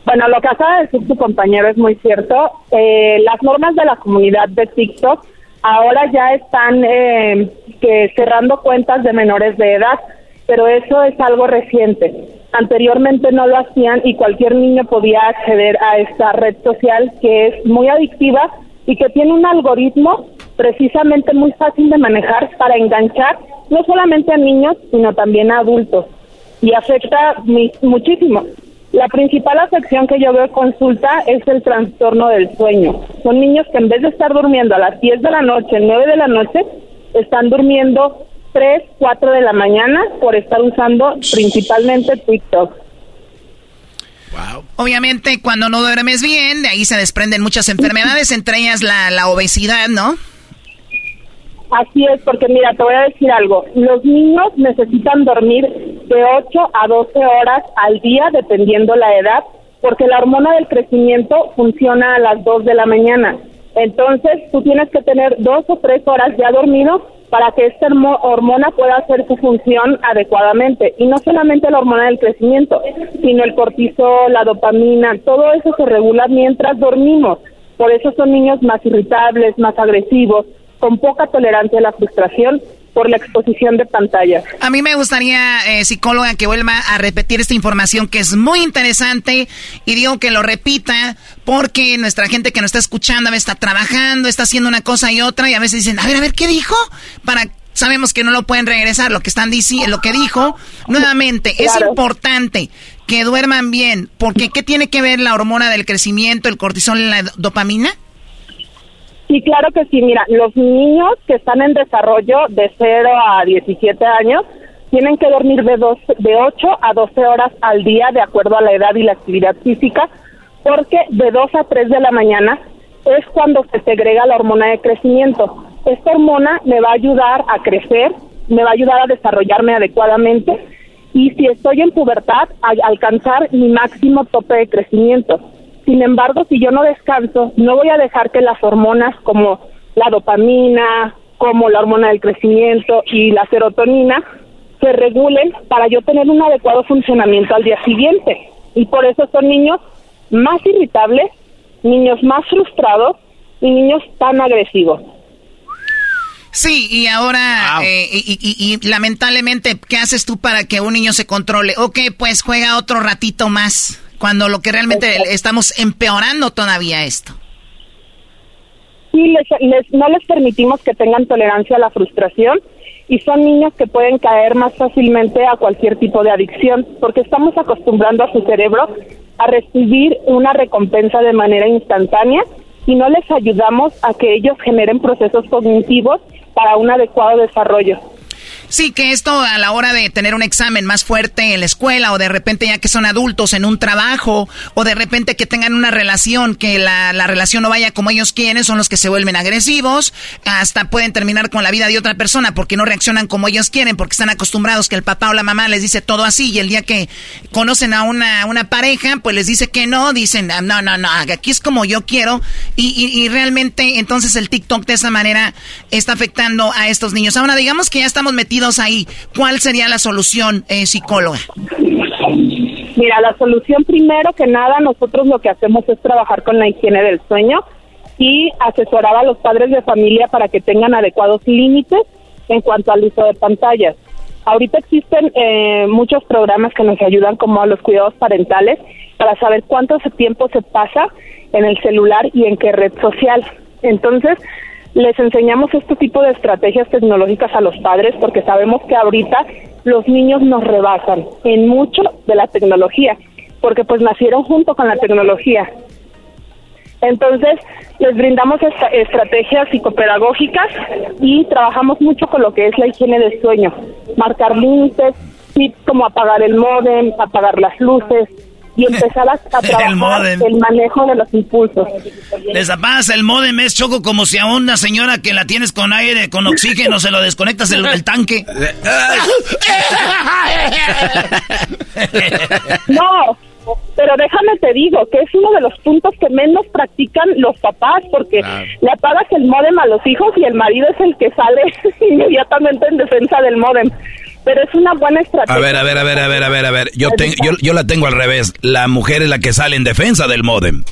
Bueno, lo que acaba de decir tu compañero es muy cierto. Eh, las normas de la comunidad de TikTok ahora ya están eh, que cerrando cuentas de menores de edad, pero eso es algo reciente. Anteriormente no lo hacían y cualquier niño podía acceder a esta red social que es muy adictiva y que tiene un algoritmo precisamente muy fácil de manejar para enganchar no solamente a niños, sino también a adultos y afecta muchísimo. La principal afección que yo veo consulta es el trastorno del sueño. Son niños que en vez de estar durmiendo a las 10 de la noche, 9 de la noche, están durmiendo 3, 4 de la mañana por estar usando principalmente TikTok. Obviamente cuando no duermes bien, de ahí se desprenden muchas enfermedades, entre ellas la, la obesidad, ¿no? Así es, porque mira, te voy a decir algo. Los niños necesitan dormir de 8 a 12 horas al día, dependiendo la edad, porque la hormona del crecimiento funciona a las 2 de la mañana. Entonces, tú tienes que tener dos o tres horas ya dormido para que esta hormona pueda hacer su función adecuadamente. Y no solamente la hormona del crecimiento, sino el cortisol, la dopamina, todo eso se regula mientras dormimos. Por eso son niños más irritables, más agresivos, con poca tolerancia a la frustración por la exposición de pantallas. A mí me gustaría, eh, psicóloga, que vuelva a repetir esta información que es muy interesante y digo que lo repita porque nuestra gente que nos está escuchando está trabajando, está haciendo una cosa y otra y a veces dicen, a ver, a ver, ¿qué dijo? Para sabemos que no lo pueden regresar, lo que están diciendo, lo que dijo, nuevamente, es importante que duerman bien, porque ¿qué tiene que ver la hormona del crecimiento, el cortisol y la dopamina? Sí, claro que sí. Mira, los niños que están en desarrollo de 0 a 17 años tienen que dormir de, dos, de 8 a 12 horas al día de acuerdo a la edad y la actividad física, porque de 2 a 3 de la mañana es cuando se segrega la hormona de crecimiento. Esta hormona me va a ayudar a crecer, me va a ayudar a desarrollarme adecuadamente y si estoy en pubertad, a alcanzar mi máximo tope de crecimiento. Sin embargo, si yo no descanso, no voy a dejar que las hormonas como la dopamina, como la hormona del crecimiento y la serotonina se regulen para yo tener un adecuado funcionamiento al día siguiente. Y por eso son niños más irritables, niños más frustrados y niños tan agresivos. Sí, y ahora, eh, y, lamentablemente, ¿qué haces tú para que un niño se controle? Ok, pues juega otro ratito más, cuando lo que realmente estamos empeorando todavía esto. Sí, les, no les permitimos que tengan tolerancia a la frustración y son niños que pueden caer más fácilmente a cualquier tipo de adicción, porque estamos acostumbrando a su cerebro a recibir una recompensa de manera instantánea y no les ayudamos a que ellos generen procesos cognitivos para un adecuado desarrollo. Sí, que esto a la hora de tener un examen más fuerte en la escuela o de repente ya que son adultos en un trabajo o de repente que tengan una relación, que la, la relación no vaya como ellos quieren, son los que se vuelven agresivos, hasta pueden terminar con la vida de otra persona porque no reaccionan como ellos quieren, porque están acostumbrados que el papá o la mamá les dice todo así y el día que conocen a una, una pareja, pues les dice que no, dicen, ah, no, no, no, aquí es como yo quiero y, y, y realmente entonces el TikTok de esa manera está afectando a estos niños. Ahora digamos que ya estamos metidos ahí, ¿cuál sería la solución, eh, psicóloga? Mira, la solución primero que nada, nosotros lo que hacemos es trabajar con la higiene del sueño y asesorar a los padres de familia para que tengan adecuados límites en cuanto al uso de pantallas. Ahorita existen eh, muchos programas que nos ayudan como a los cuidados parentales para saber cuánto tiempo se pasa en el celular y en qué red social. Entonces, les enseñamos este tipo de estrategias tecnológicas a los padres porque sabemos que ahorita los niños nos rebasan en mucho de la tecnología, porque pues nacieron junto con la tecnología. Entonces, les brindamos estrategias psicopedagógicas y trabajamos mucho con lo que es la higiene del sueño, marcar límites, tips como apagar el modem, apagar las luces, y empezar a, trabajar el, manejo de los impulsos. Les apagas el modem, es choco como si a una señora que la tienes con aire, con oxígeno, se lo desconectas el, el tanque. no, pero déjame te digo que es uno de los puntos que menos practican los papás porque le apagas el modem a los hijos y el marido es el que sale inmediatamente en defensa del modem pero es una buena estrategia. A ver, a ver, a ver, a ver, a ver, a ver. Yo, yo, yo la tengo al revés. La mujer es la que sale en defensa del modem.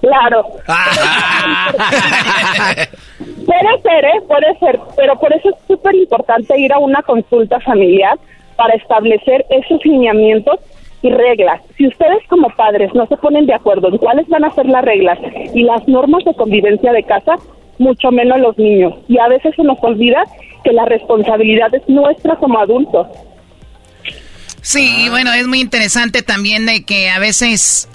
Claro. Ah. puede ser, ¿eh? Puede ser. Pero por eso es súper importante ir a una consulta familiar para establecer esos lineamientos y reglas. Si ustedes como padres no se ponen de acuerdo en cuáles van a ser las reglas y las normas de convivencia de casa, mucho menos los niños. Y a veces se nos olvida que la responsabilidad es nuestra como adultos. Sí, bueno, es muy interesante también de que a veces,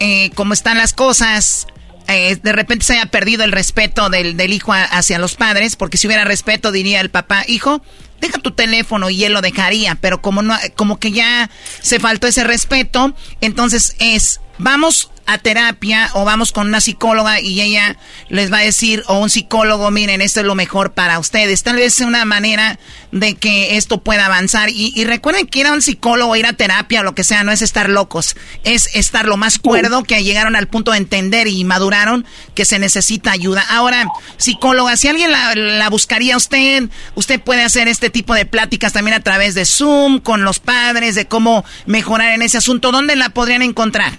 eh, como están las cosas, eh, de repente se haya perdido el respeto del, del hijo hacia los padres, porque si hubiera respeto diría el papá, hijo, deja tu teléfono y él lo dejaría, pero como no, como que ya se faltó ese respeto, entonces es, vamos a terapia o vamos con una psicóloga y ella les va a decir, o un psicólogo, miren, esto es lo mejor para ustedes. Tal vez sea una manera de que esto pueda avanzar. Y, recuerden que ir a un psicólogo, ir a terapia o lo que sea, no es estar locos, es estar lo más cuerdo que llegaron al punto de entender y maduraron que se necesita ayuda. Ahora, psicóloga, si alguien la, la buscaría usted, usted puede hacer este tipo de pláticas también a través de Zoom, con los padres, de cómo mejorar en ese asunto. ¿Dónde la podrían encontrar?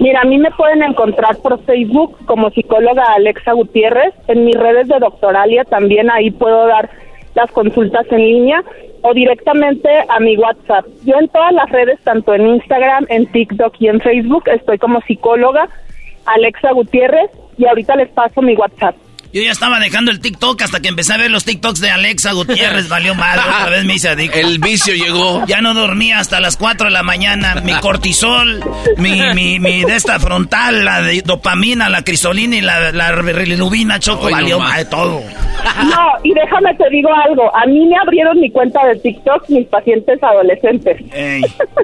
Mira, a mí me pueden encontrar por Facebook como psicóloga Alexa Gutiérrez. En mis redes de Doctoralia también ahí puedo dar las consultas en línea o directamente a mi WhatsApp. Yo en todas las redes, tanto en Instagram, en TikTok y en Facebook, estoy como psicóloga Alexa Gutiérrez y ahorita les paso mi WhatsApp. Yo ya estaba dejando el TikTok hasta que empecé a ver los TikToks de Alexa Gutiérrez. Valió mal. Otra vez me hice adicto. El vicio llegó. Ya no dormía hasta las 4 de la mañana. Mi cortisol, mi, mi, mi de esta frontal, la de dopamina, la crisolina y la, la choco. valió mal todo. No, y déjame te digo algo. A mí me abrieron mi cuenta de TikTok mis pacientes adolescentes.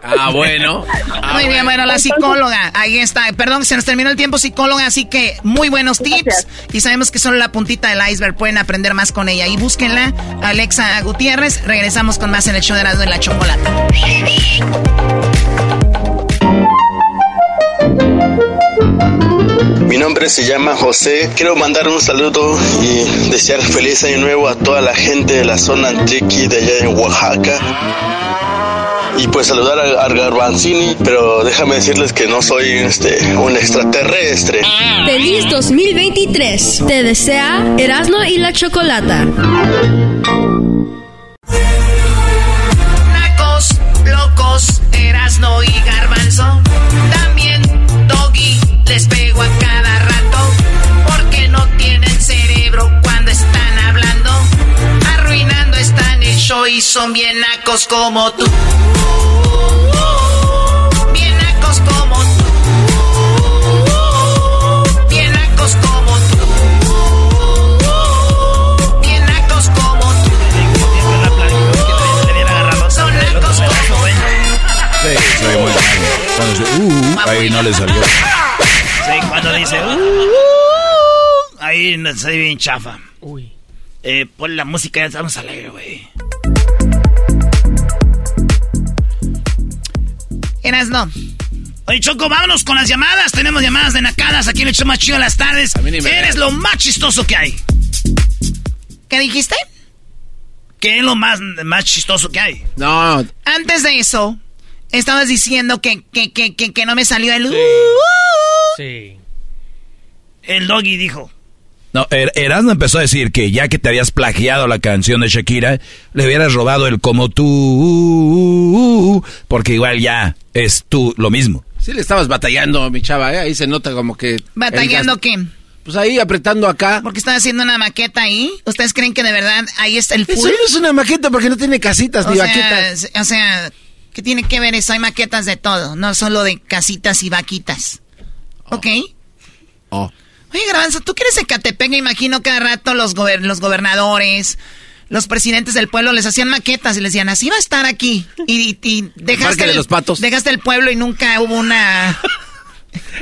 Ah, bueno. Ah, muy bien, bueno, la psicóloga. Ahí está. Perdón, se nos terminó el tiempo, psicóloga. Así que muy buenos tips. Y sabemos que la puntita del iceberg. Pueden aprender más con ella. Y búsquenla, Alexa Gutiérrez. Regresamos con más en el show de la de la chocolata. Mi nombre se llama José. Quiero mandar un saludo y desear feliz año nuevo a toda la gente de la zona Antriqui de allá en Oaxaca. Y pues saludar a, Garbanzini, pero déjame decirles que no soy este un extraterrestre. Feliz 2023. Te desea Erasmo y la Chocolata. Nacos, locos, Erasmo y Garbanzo. También Doggy les pego a y son bien nacos como tú. Bien nacos como tú. Bien nacos como tú. Bien nacos como tú. Son nacos como tú. Sí, se ve muy. Cuando dice, uh, ahí no le salió. Sí, cuando dice, uh, ahí no soy bien chafa. Uy. Eh, pon la música, ya estamos al aire, güey. Eras no. Oye, Choco, vámonos con las llamadas. Tenemos llamadas de nacadas aquí en el show más chido de las tardes. Eres lo más chistoso que hay. ¿Qué dijiste? ¿Qué es lo más, más chistoso que hay? No. Antes de eso, estabas diciendo que, que, que, que, que no me salió el... Sí. Sí. El doggy dijo. No, er Erasmo empezó a decir que ya que te habías plagiado la canción de Shakira, le hubieras robado el como tú, uh, uh, porque igual ya es tú lo mismo. Sí le estabas batallando, mi chava, ¿eh? ahí se nota como que... ¿Batallando qué? Pues ahí apretando acá. Porque estaba haciendo una maqueta ahí. ¿Ustedes creen que de verdad ahí está el full? Eso no es una maqueta porque no tiene casitas o ni sea, vaquitas. O sea, ¿qué tiene que ver eso? Hay maquetas de todo, no solo de casitas y vaquitas. ¿Ok? Oh. Oye, Garbanzo, tú que eres Ecatepec, me imagino cada rato los, gober los gobernadores, los presidentes del pueblo les hacían maquetas y les decían, así va a estar aquí. Y, y dejaste, de los Patos. dejaste el pueblo y nunca hubo una...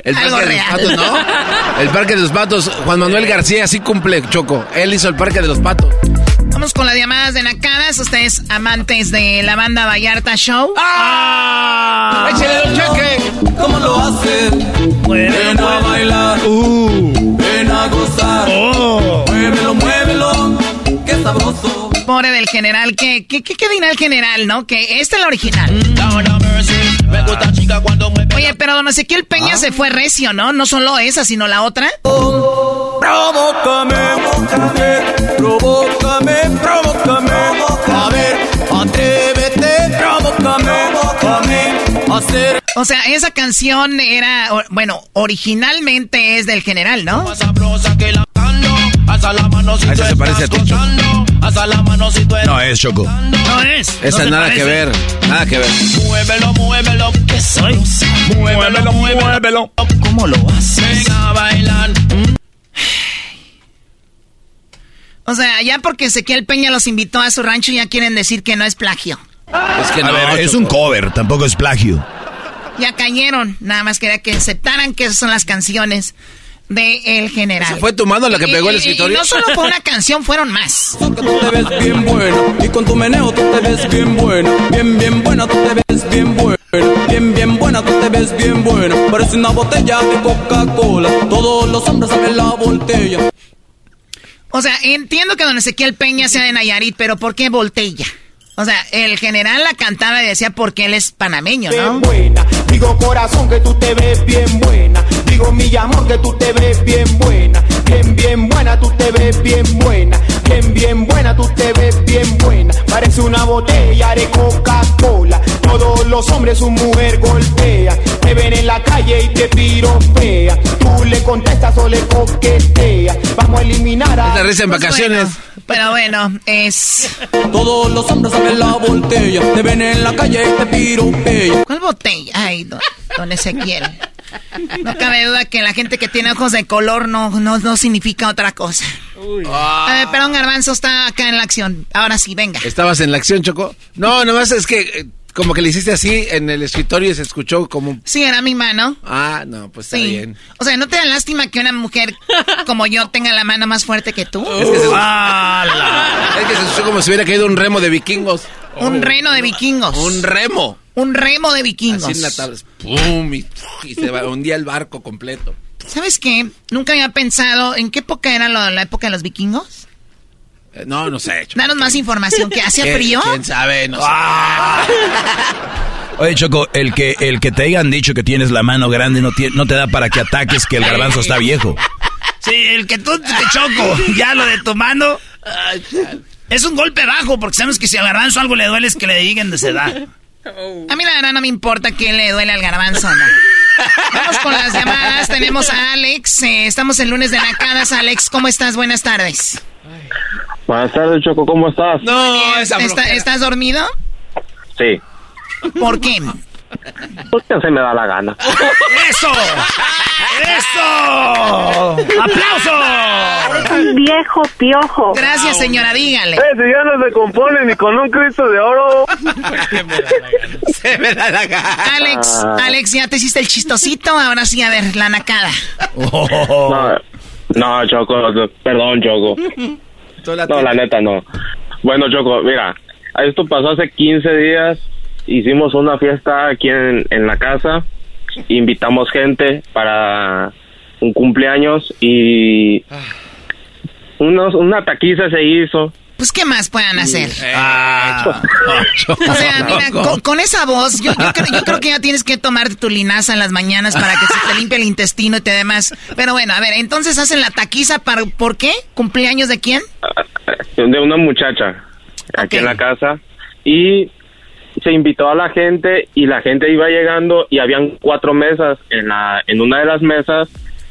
El Algo Parque de los. Patos, ¿no? El Parque de los Patos, Juan Manuel García sí cumple, Choco. Él hizo el Parque de los Patos. Vamos con las llamadas de Nacadas. Ustedes amantes de la banda Vallarta Show. ¡Ah! ¡Échale un cheque! ¿Cómo lo hacen? Ven a bailar. Ven a gozar. Muévelo, muévelo. Qué sabroso. Pobre del general. ¿Qué, qué, qué, qué dirá el general, no? Que este es el original. Oye, pero don Ezequiel Peña se fue recio, ¿no? No solo esa, sino la otra. Provócame, provócame, provócame, provócame. A ver, atrévete, provócame, provócame. Hacer. O sea, esa canción era, bueno, originalmente es del general, ¿no? A esa se parece a No, es Choco. No es. Esa no nada parece. que ver, nada que ver. Muévelo, muévelo, que soy. Muévelo, muévelo. ¿Cómo lo haces? Ven a bailar. O sea, ya porque Ezequiel Peña los invitó a su rancho ya quieren decir que no es plagio. Es que A no, ver, es un cover, tampoco es plagio. Ya cayeron. Nada más quería que aceptaran que esas son las canciones de El General. ¿Esa fue tu mano la que Y- pegó el y- y escritorio? no solo fue una canción, fueron más. Que tú te ves bien buena y con tu meneo tú te ves bien buena, bien bien buena tú te ves bien buena, bien bien buena tú te ves bien buena. Parece una botella de Coca-Cola, todos los hombres saben la botella. O sea, entiendo que don Ezequiel Peña sea de Nayarit, pero ¿por qué Voltella? O sea, el general la cantaba y decía porque él es panameño, Bien ¿no? buena, digo corazón que tú te ves bien buena, digo mi amor que tú te ves bien buena, bien bien buena tú te ves bien buena, bien bien buena tú te ves bien buena, parece una botella de Coca-Cola, todos los hombres su mujer golpea, te ven en la calle y te piropea, tú le contestas o le coqueteas, vamos a eliminar a... Es la risa en vacaciones. Pero bueno, es... Todos los hombres saben la botella, te ven en la calle y te piropean. ¿Cuál botella? Ay, don, don Ezequiel. No cabe duda que la gente que tiene ojos de color no, no, no significa otra cosa. A ver, perdón, Garbanzo está acá en la acción. Ahora sí, venga. ¿Estabas en la acción, Choco? No, nomás es que eh, como que le hiciste así en el escritorio y se escuchó como... Sí, era mi mano. Ah, no, pues está Sí. bien. O sea, ¿no te da lástima que una mujer como yo tenga la mano más fuerte que tú? Es que se, es que se escuchó como si hubiera caído un remo de vikingos. Un reno de vikingos. Un remo. Un remo de vikingos. Así en la tabla. ¡Pum! Y, y se va- hundía el barco completo. ¿Sabes qué? Nunca había pensado en qué época era lo- la época de los vikingos. No, no sé. Choco. Danos más información. ¿Que hacía ¿Quién- frío? ¿Quién sabe? No sé. Oye, Choco, el que, el que te hayan dicho que tienes la mano grande no, tie- no te da para que ataques que el garbanzo está viejo. Sí, el que tú te choco, ya lo de tu mano. Es un golpe bajo, porque sabemos que si al garbanzo algo le duele es que le digan de edad. A mí la verdad no me importa que le duele al garbanzo o no. Vamos con las llamadas. Tenemos a Alex. eh, estamos el lunes de Nacadas. Alex, ¿cómo estás? Buenas tardes. Buenas tardes, Choco, ¿cómo estás? No, esa ¿Está- ¿Estás dormido? Sí, ¿Por qué? Porque se me da la gana. ¡Eso! ¡Eso! ¡Aplauso! Un viejo piojo. Gracias, señora, dígale. Eh, si ya no se compone ni con un Cristo de oro. Se me da la gana. Alex, Ah. Alex, ya te hiciste el chistosito. Ahora sí, a ver, la nacada. No, no, Choco, perdón, Choco. No, la neta no. Bueno, Choco, mira, esto pasó hace 15 días. Hicimos una fiesta aquí en, en la casa. Invitamos gente para un cumpleaños y unos, una taquiza se hizo. Pues, ¿qué más puedan hacer? Ah, O sea, mira, con, con esa voz, yo, yo creo, yo creo que ya tienes que tomarte tu linaza en las mañanas para que se te limpie el intestino y te dé más. Pero bueno, a ver, entonces hacen la taquiza para, ¿por qué? ¿Cumpleaños de quién? de una muchacha aquí en la casa y se invitó a la gente y la gente iba llegando y habían cuatro mesas. En la en una de las mesas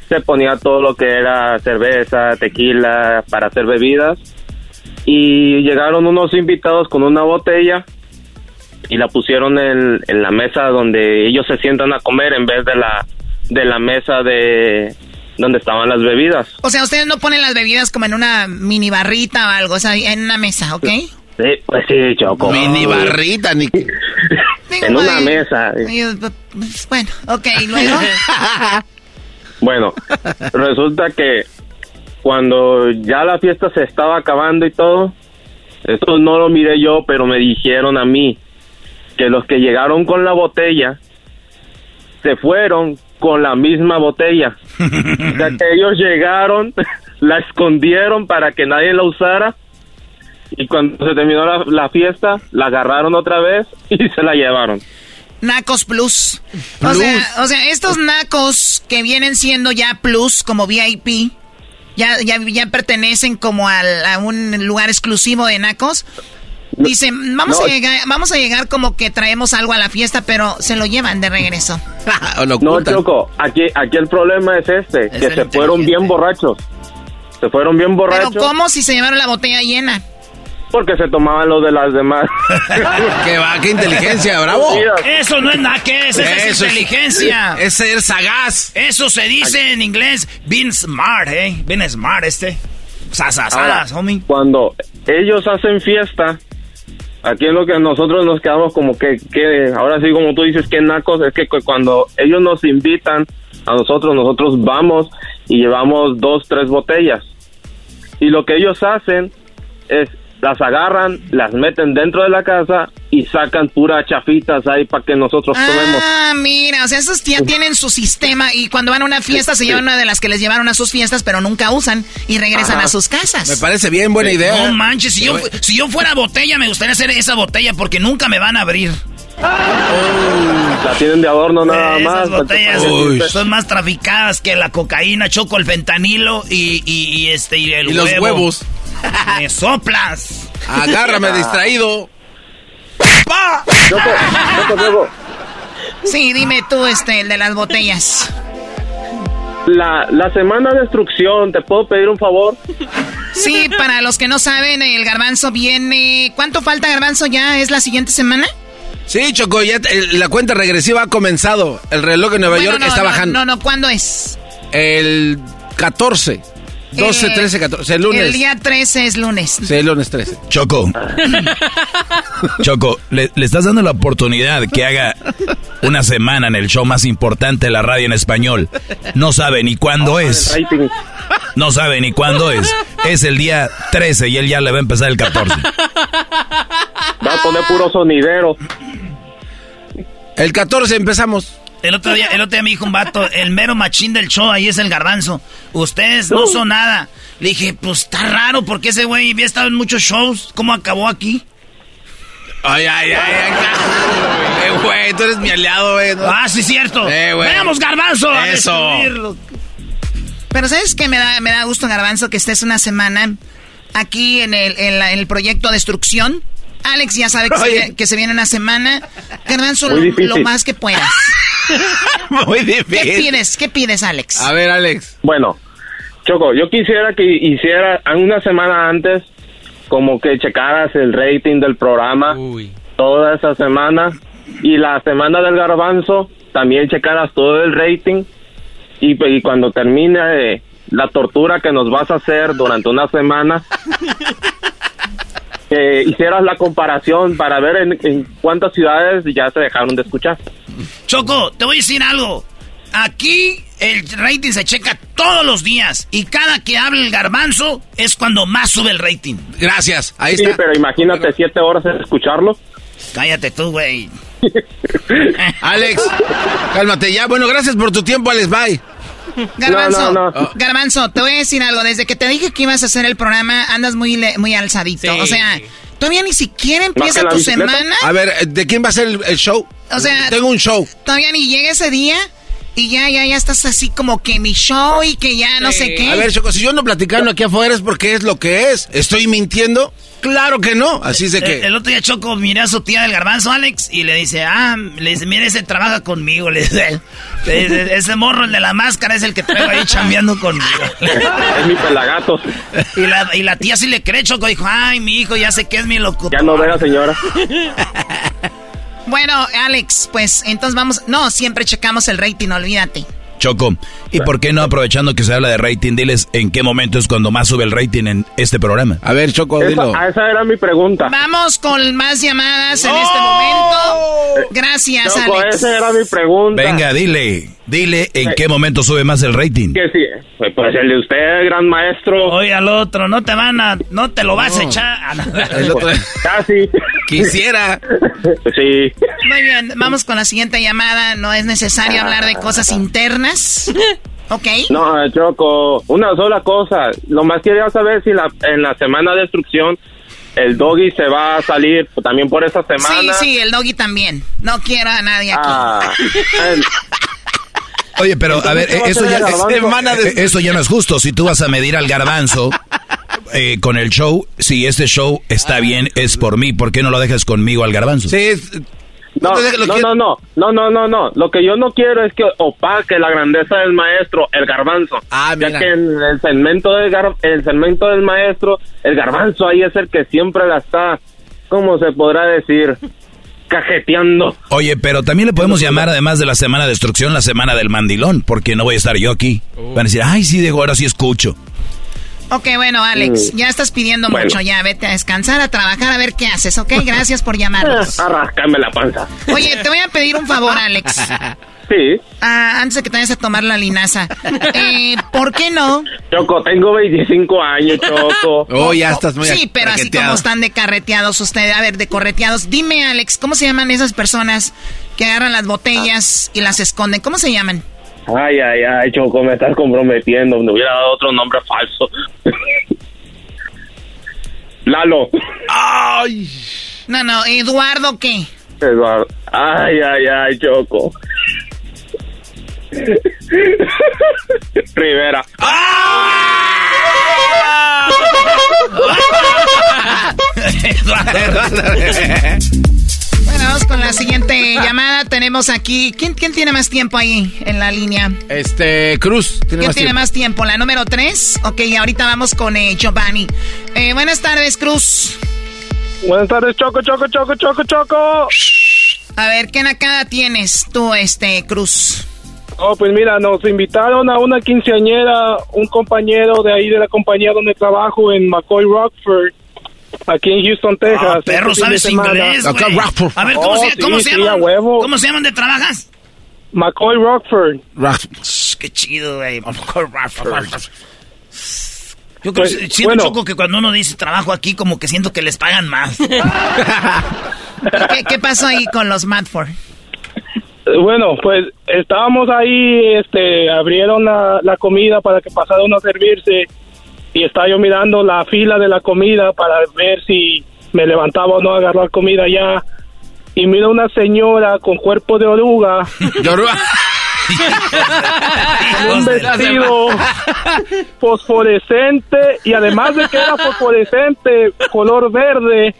se ponía todo lo que era cerveza tequila para hacer bebidas. Y llegaron unos invitados con una botella y la pusieron en, en la mesa donde ellos se sientan a comer en vez de la de la mesa de donde estaban las bebidas. O sea, ustedes no ponen las bebidas como en una mini barrita o algo, o sea, en una mesa, ¿ok? Sí, pues sí, Choco. Mini barrita, ni... en una Ay, mesa. ay, pues, Bueno, ok, luego. Bueno, resulta que cuando ya la fiesta se estaba acabando y todo, esto no lo miré yo, pero me dijeron a mí que los que llegaron con la botella se fueron con la misma botella. o sea que ellos llegaron, la escondieron para que nadie la usara y cuando se terminó la, la fiesta, la agarraron otra vez y se la llevaron. Nacos Plus. O sea, o sea, estos nacos que vienen siendo ya Plus como VIP, ya, ya, ya pertenecen como al- a un lugar exclusivo de nacos. Dicen, vamos, no. a llegar, vamos a llegar como que traemos algo a la fiesta, pero se lo llevan de regreso. No, Choco, aquí, aquí el problema es este, que se fueron bien borrachos. Se fueron bien Pero borrachos ¿cómo si se llevaron la botella llena? Porque se tomaban los de las demás. qué va, qué inteligencia, bravo. Eso no es nada que es, esa es Eso es- inteligencia. es ser sagaz. Eso se dice en inglés, being smart, eh. Being smart, este. Ahora, Sasasas, homie. cuando ellos hacen fiesta, aquí es lo que nosotros nos quedamos como que, que ahora sí como tú dices, que nacos, es que cu- cuando ellos nos invitan a nosotros, nosotros vamos y llevamos dos, tres botellas. Y lo que ellos hacen es las agarran, las meten dentro de la casa y sacan puras chafitas ahí para que nosotros tomemos. Ah, mira, o sea, esos ya tienen su sistema y cuando van a una fiesta se llevan una de las que les llevaron a sus fiestas, pero nunca usan y regresan Ajá. a sus casas. Me parece bien, buena idea. No manches, si yo, fu- si yo fuera botella, me gustaría hacer esa botella porque nunca me van a abrir. La tienen de adorno nada Esas más. botellas Uy. son más traficadas que la cocaína, choco, el fentanilo y, y- y este y el Y los huevo. huevos. Me soplas. Agárrame distraído. Choco, Choco, Choco. Sí, dime tú, este, el de las botellas. La, la semana de instrucción, ¿te puedo pedir un favor? Sí, para los que no saben, el garbanzo viene. ¿Cuánto falta garbanzo ya? ¿Es la siguiente semana? Sí, Choco, ya la cuenta regresiva ha comenzado. El reloj de Nueva York está bajando. No, no, ¿cuándo es? El 14. 12, 13, 14, el lunes. El día 13 es lunes. Sí, el lunes 13. Choco. Choco, le, estás dando la oportunidad que haga una semana en el show más importante de la radio en español. No sabe ni cuándo es. No sabe ni cuándo es. Es el día 13 y él ya le va a empezar el 14. Va a poner puro sonidero. El 14 empezamos. El otro día, el otro día me dijo un vato, el mero machín del show, ahí es el garbanzo. Ustedes no son nada. Le dije, pues está raro, porque ese güey había estado en muchos shows. ¿Cómo acabó aquí? Ay, ay, ay, ay, eh, güey, tú eres mi aliado, güey. Ah, sí, cierto. Eh, Veamos, garbanzo. Eso. Pero ¿sabes qué me da, me da gusto, garbanzo, que estés una semana aquí en el, en el proyecto Destrucción? Alex ya sabe que, se, viene una semana. Garbanzo, lo, más que puedas. Muy difícil. ¿Qué pides? ¿Qué pides, Alex? A ver, Alex. Bueno, Choco, yo quisiera que hiciera una semana antes como que checaras el rating del programa toda esa semana y la semana del garbanzo también checaras todo el rating y, y cuando termine la tortura que nos vas a hacer durante una semana que hicieras la comparación para ver en, cuántas ciudades ya se dejaron de escuchar. Choco, te voy a decir algo. Aquí el rating se checa todos los días y cada que habla el garbanzo es cuando más sube el rating. Gracias, ahí sí, pero imagínate siete horas en escucharlo. Cállate tú, güey. Alex, cálmate ya. Bueno, gracias por tu tiempo, Alex. Bye. Garbanzo, oh. Garbanzo, te voy a decir algo. Desde que te dije que ibas a hacer el programa, andas muy, muy alzadito. O sea, todavía ni siquiera empieza tu semana. A ver, ¿de quién va a ser el, show? O sea, tengo un show. Todavía ni llega ese día. Y ya, ya, ya estás así como que mi show y que ya no sé qué. A ver, Choco, si yo ando platicando aquí afuera es porque es lo que es. ¿Estoy mintiendo? Claro que no. Así de que. El, otro día Choco miré a su tía del garbanzo, Alex, y le dice, ah, le dice, mira, ese trabaja conmigo. Le dice, ese morro, el de la máscara, es el que traigo ahí chambeando conmigo. Es mi pelagato. Y la, y la tía sí le cree, Choco, dijo, ay, mi hijo, ya sé que es mi locutor. Ya no vea, señora. Bueno, Alex, pues entonces vamos. No, siempre checamos el rating, olvídate. Choco, ¿y por qué no aprovechando que se habla de rating, diles en qué momento es cuando más sube el rating en este programa? A ver, Choco, dilo. Esa, esa era mi pregunta. Vamos con más llamadas en este momento. Gracias, Choco, Alex. esa era mi pregunta. Venga, dile, dile en qué momento sube más el rating. Que sí, pues, pues el de usted, gran maestro. Oye, al otro, no te van a, no te lo vas a echar. El otro. Casi. Quisiera. Sí. Muy bien, vamos con la siguiente llamada. No es necesario hablar de cosas internas. Ok. No, Choco, una sola cosa. Lo más quería saber si la, en la semana de destrucción el doggy se va a salir también por esa semana. Sí, sí, el doggy también. No quiero a nadie aquí. Ah, Oye, pero a ver, eso ya, eso ya no es justo. Si tú vas a medir al garbanzo eh, con el show, si este show está bien, es por mí. ¿Por qué no lo dejas conmigo al garbanzo? Sí, no, no, no, no, no, no, no, no. Lo que yo no quiero es que opaque la grandeza del maestro, el garbanzo. Ah, Ya que en el segmento del el segmento del maestro, el garbanzo ahí es el que siempre la está, ¿cómo se podrá decir? Cajeteando. Oye, pero también le podemos llamar, además de la semana de destrucción, la semana del mandilón, porque no voy a estar yo aquí. Van a decir, ay, sí, de ahora sí escucho. Ok, bueno, Alex, mm. ya estás pidiendo mucho, ya vete a descansar, a trabajar, a ver qué haces, ¿ok? Gracias por llamarnos. Arrascame la panza. Oye, te voy a pedir un favor, Alex. Sí. Ah, antes de que te vayas a tomar la linaza. Eh, ¿Por qué no? Choco, tengo 25 años, Choco. oh, ya estás muy Sí, pero así como están de carreteados ustedes, a ver, de correteados. Dime, Alex, ¿cómo se llaman esas personas que agarran las botellas y las esconden? ¿Cómo se llaman? Ay, ay, ay, Choco, me estás comprometiendo. Me hubiera dado otro nombre falso. Lalo. Ay. No, no, Eduardo, ¿qué? Eduardo. Ay, ay, ay, Choco. Rivera. Bueno, vamos con la siguiente llamada. Tenemos aquí. ¿Quién, quién tiene más tiempo ahí en la línea? Este, Cruz. ¿Quién tiene más tiempo? ¿La número 3? Ok, ahorita vamos con eh, Giovanni. Eh, buenas tardes, Cruz. Buenas tardes, Choco, Choco, Choco, Choco, Choco. A ver, ¿qué nacada tienes tú, este, Cruz? Oh, pues mira, nos invitaron a una quinceañera, un compañero de ahí de la compañía donde trabajo en McCoy Rockford, aquí en Houston, Texas. Ah, perro, sabes inglés, güey. A ver, ¿cómo, Oh, se, sí, cómo se sí, llaman? a huevo. ¿Cómo se llaman de trabajas? McCoy Rockford. Shh, Qué chido, güey. Yo creo Pues, que siento, bueno. Choco, que cuando uno dice trabajo aquí, como que siento que les pagan más. ¿Y ¿Qué, qué pasó ahí con los Madford? Bueno, pues estábamos ahí, este, abrieron la, la comida para que pasara uno a servirse y estaba yo mirando la fila de la comida para ver si me levantaba o no a agarrar comida ya y miro una señora con cuerpo de oruga. con un vestido fosforescente y además de que era fosforescente, color verde,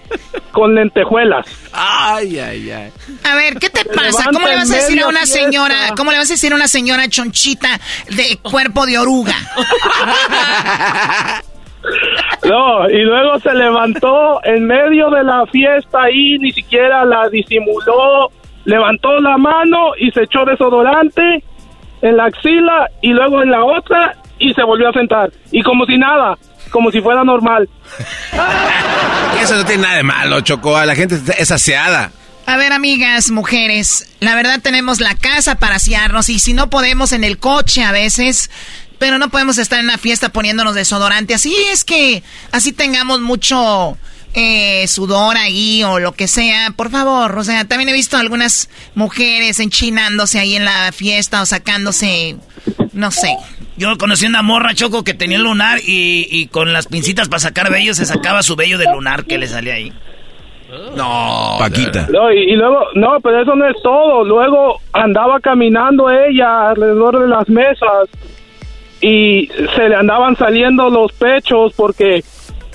con lentejuelas. Ay, ay, ay. A ver, ¿qué te pasa? ¿Cómo le vas a decir a una fiesta. señora, cómo le vas a decir a una señora chonchita de cuerpo de oruga? No, y luego se levantó en medio de la fiesta ahí, ni siquiera la disimuló, levantó la mano y se echó desodorante en la axila y luego en la otra y se volvió a sentar. Y como si nada, como si fuera normal. Eso no tiene nada de malo, Choco. La gente es aseada. A ver, amigas, mujeres, la verdad tenemos la casa para asearnos y si no podemos en el coche a veces, pero no podemos estar en una fiesta poniéndonos desodorante. Así es que así tengamos mucho eh, sudor ahí o lo que sea, por favor. O sea, también he visto algunas mujeres enchinándose ahí en la fiesta o sacándose, no sé. Yo conocí una morra, Choco, que tenía el lunar y, y con las pincitas para sacar vello se sacaba su vello del lunar que le salía ahí. No, Paquita. No, y, y luego, no, pero eso no es todo. Luego andaba caminando ella alrededor de las mesas y se le andaban saliendo los pechos porque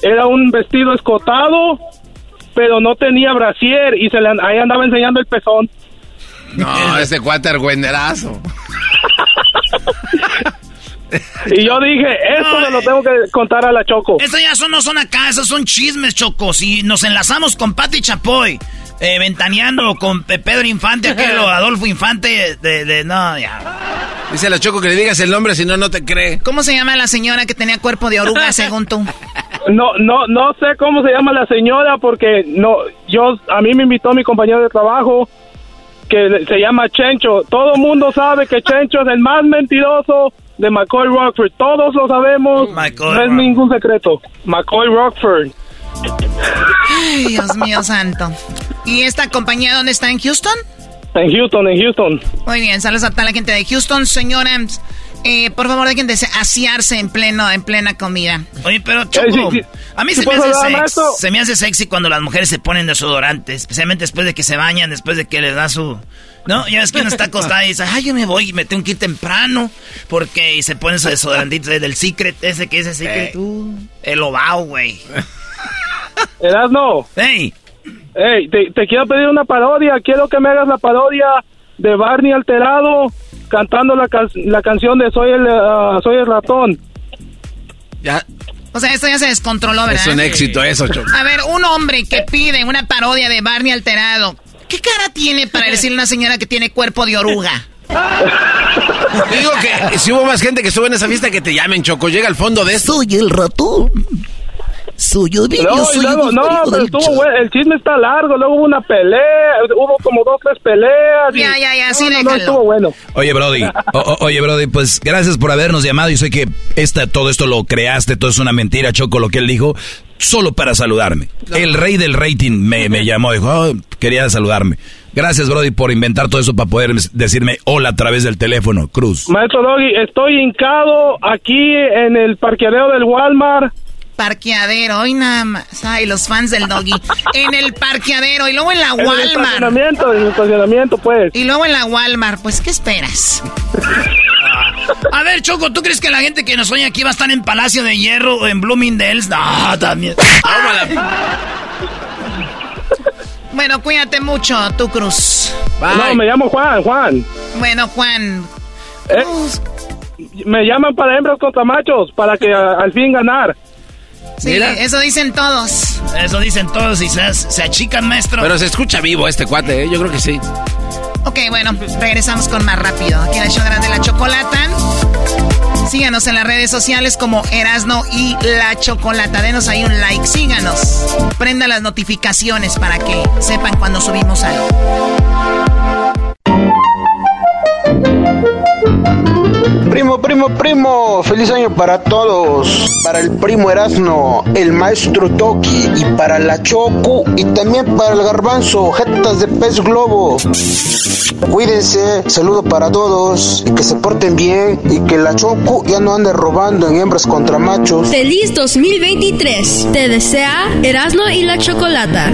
era un vestido escotado, pero no tenía brasier y se le, ahí andaba enseñando el pezón. No, ese cuate argüenderazo. Y yo dije, esto se lo tengo que contar a la Choco. Estos ya son, no son acá, esos son chismes, Choco. Si nos enlazamos con Pati Chapoy, eh, ventaneando con Pe- Pedro Infante, aquel Adolfo Infante, de, de- no, ya. Dice a la Choco que le digas el nombre, si no, no te cree. ¿Cómo se llama la señora que tenía cuerpo de oruga, según tú? No, no, no sé cómo se llama la señora porque no, yo, a mí me invitó mi compañero de trabajo que se llama Chencho. Todo el mundo sabe que Chencho es el más mentiroso de McCoy Rockford. Todos lo sabemos. McCoy no es Rockford. ningún secreto. McCoy Rockford. Ay, Dios mío santo. ¿Y esta compañía dónde está? ¿En Houston? En Houston, en Houston. Muy bien, saludos a toda la gente de Houston. Señora, eh, por favor, dejen de se- asearse en pleno, en plena comida. Oye, pero Choco, sí, sí. a mí ¿Sí se me, hace hablar, sex- maestro? se me hace sexy cuando las mujeres se ponen desodorante, especialmente después de que se bañan, después de que les da su... No, ya ves que uno está acostada y dice, ay, yo me voy y me tengo que ir temprano, porque y se pone su desodorantito del Secret, ese que es el Secret, uh, el ovao, güey. Erasno. Hey. Hey, te, te quiero pedir una parodia. Quiero que me hagas la parodia de Barney alterado cantando la, can- la canción de Soy el, ah, Soy el ratón. Ya, O sea, esto ya se descontroló, ¿verdad? es un éxito eso, Choco. A ver, un hombre que pide una parodia de Barney alterado. ¿Qué cara tiene para decirle a una señora que tiene cuerpo de oruga? Digo que si hubo más gente que estuvo en esa fiesta que te llamen, Choco. Llega al fondo de esto. Soy el ratón. Soy el No, soy luego, el no, pero estuvo el chisme está largo, luego hubo una pelea, hubo como dos, tres peleas. y- Ya, ya, ya, sí, no, no, estuvo bueno. Oye, Brody, o- o- oye, Brody, pues gracias por habernos llamado. Y sé que esta, todo esto lo creaste, todo es una mentira, Choco, lo que él dijo, solo para saludarme. El rey del rating me, me llamó, dijo, "Oh, quería saludarme. Gracias, Brody, por inventar todo eso para poder decirme hola a través del teléfono, Cruz. Maestro Doggy, estoy hincado aquí en el parqueadero del Walmart. Parqueadero, hoy nada más. Ay, los fans del doggy. En el parqueadero y luego en la En el Walmart. estacionamiento, en el estacionamiento, pues. Y luego en la Walmart. Pues, ¿qué esperas? A ver, Choco, ¿tú crees que la gente que nos oye aquí va a estar en Palacio de Hierro o en Bloomingdale's? No, también. Bueno, cuídate mucho, tú, Cruz. No, me llamo Juan, Juan. Bueno, Juan. Eh, me llaman para hembras contra machos, para que a- al fin ganar. Sí, eso dicen todos. Eso dicen todos y se, se achican, maestro. Pero se escucha vivo este cuate, ¿eh? yo creo que sí. Ok, bueno, regresamos con más rápido. Aquí en el show grande la chocolata. Síganos en las redes sociales como Erasno y La Chocolata. Denos ahí un like, síganos. Prenda las notificaciones para que sepan cuando subimos algo. Primo, primo, primo, feliz año para todos. Para el primo Erasno, el maestro Toki y para la Choco y también para el garbanzo, jetas de pez globo. Cuídense, saludo para todos y que se porten bien y que la Choco ya no ande robando en hembras contra machos. Feliz 2023. Te desea Erasno y la Chocolata.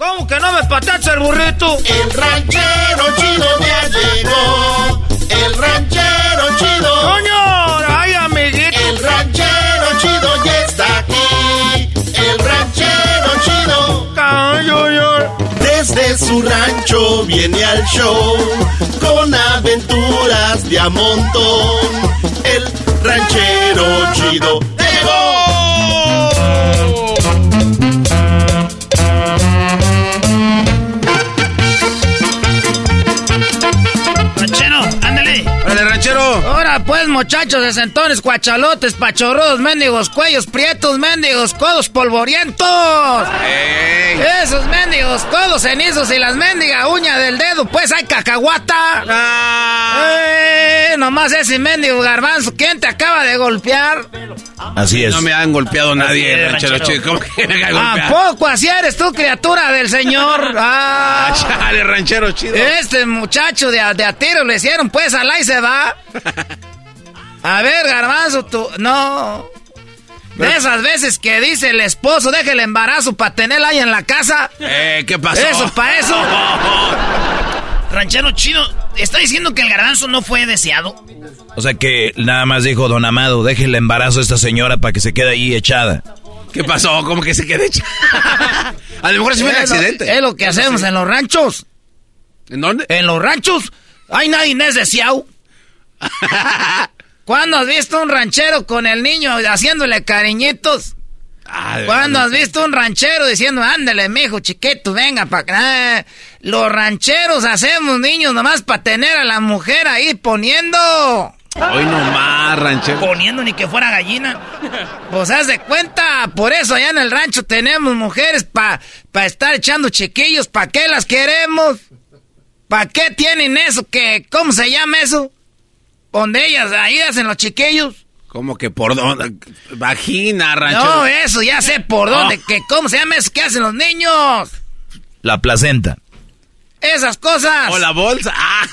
¿Cómo que no me patacha el burrito? El ranchero chido ya llegó. El ranchero chido. ¡Coño! ¡Ay, amiguito! El ranchero chido ya está aquí. El ranchero chido. Desde su rancho viene al show con aventuras de a montón. El ranchero chido llegó. Ahora pues, muchachos de centones, cuachalotes, pachorros, mendigos, cuellos prietos, mendigos, codos polvorientos. Esos mendigos, codos cenizos y las mendigas uñas del dedo, pues hay cacahuata. ¡Eh! Nomás ese mendigo garbanzo, ¿quién te acaba de golpear? Así es. No me han golpeado nadie, es, ranchero ranchero. chido. ¿Cómo que me han ¿A golpeado? poco así eres tú, criatura del señor? Ah. Ah, chale, ranchero chido. Este muchacho de, a- de a tiro le hicieron, pues, al ahí se va. A ver, garbanzo, tú, no. De esas veces que dice el esposo, deja el embarazo para tenerla ahí en la casa. Eh, ¿qué pasó? Eso, para eso. Ranchero chino, ¿está diciendo que el garbanzo no fue deseado? O sea que nada más dijo Don Amado, deje el embarazo a esta señora para que se quede ahí echada. ¿Qué pasó? ¿Cómo que se quede hecha? A lo mejor sí fue un accidente. Es lo que hacemos sí. en los ranchos. ¿En dónde? En los ranchos, hay nadie es deseado. ¿Cuándo has visto un ranchero con el niño haciéndole cariñitos? Ah, ¿Cuándo has visto un ranchero diciendo, ándale, mijo, chiquito, venga para acá? Los rancheros hacemos niños nomás para tener a la mujer ahí poniendo. Hoy nomás, ranchero. Poniendo ni que fuera gallina. Pues haz de cuenta, por eso allá en el rancho tenemos mujeres para pa estar echando chiquillos. ¿Para qué las queremos? ¿Para qué tienen eso? que ¿Cómo se llama eso? Donde ellas ahí hacen los chiquillos. ¿Cómo que por dónde? Vagina, ranchero. No, eso ya sé por dónde. Oh. Que ¿Cómo se llama eso que hacen los niños? La placenta. Esas cosas. O la bolsa. Ah.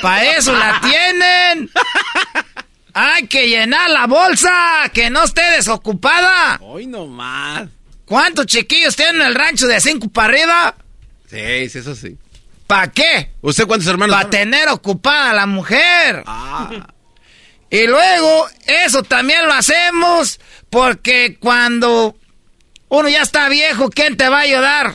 Para eso la tienen. Hay que llenar la bolsa, que no esté desocupada. Hoy nomás. ¿Cuántos chiquillos tienen en el rancho de cinco para arriba? Sí, sí, eso sí. ¿Para qué? ¿Usted cuántos hermanos? Para tener ocupada a la mujer. Ah. Y luego, eso también lo hacemos porque cuando uno ya está viejo, ¿quién te va a ayudar?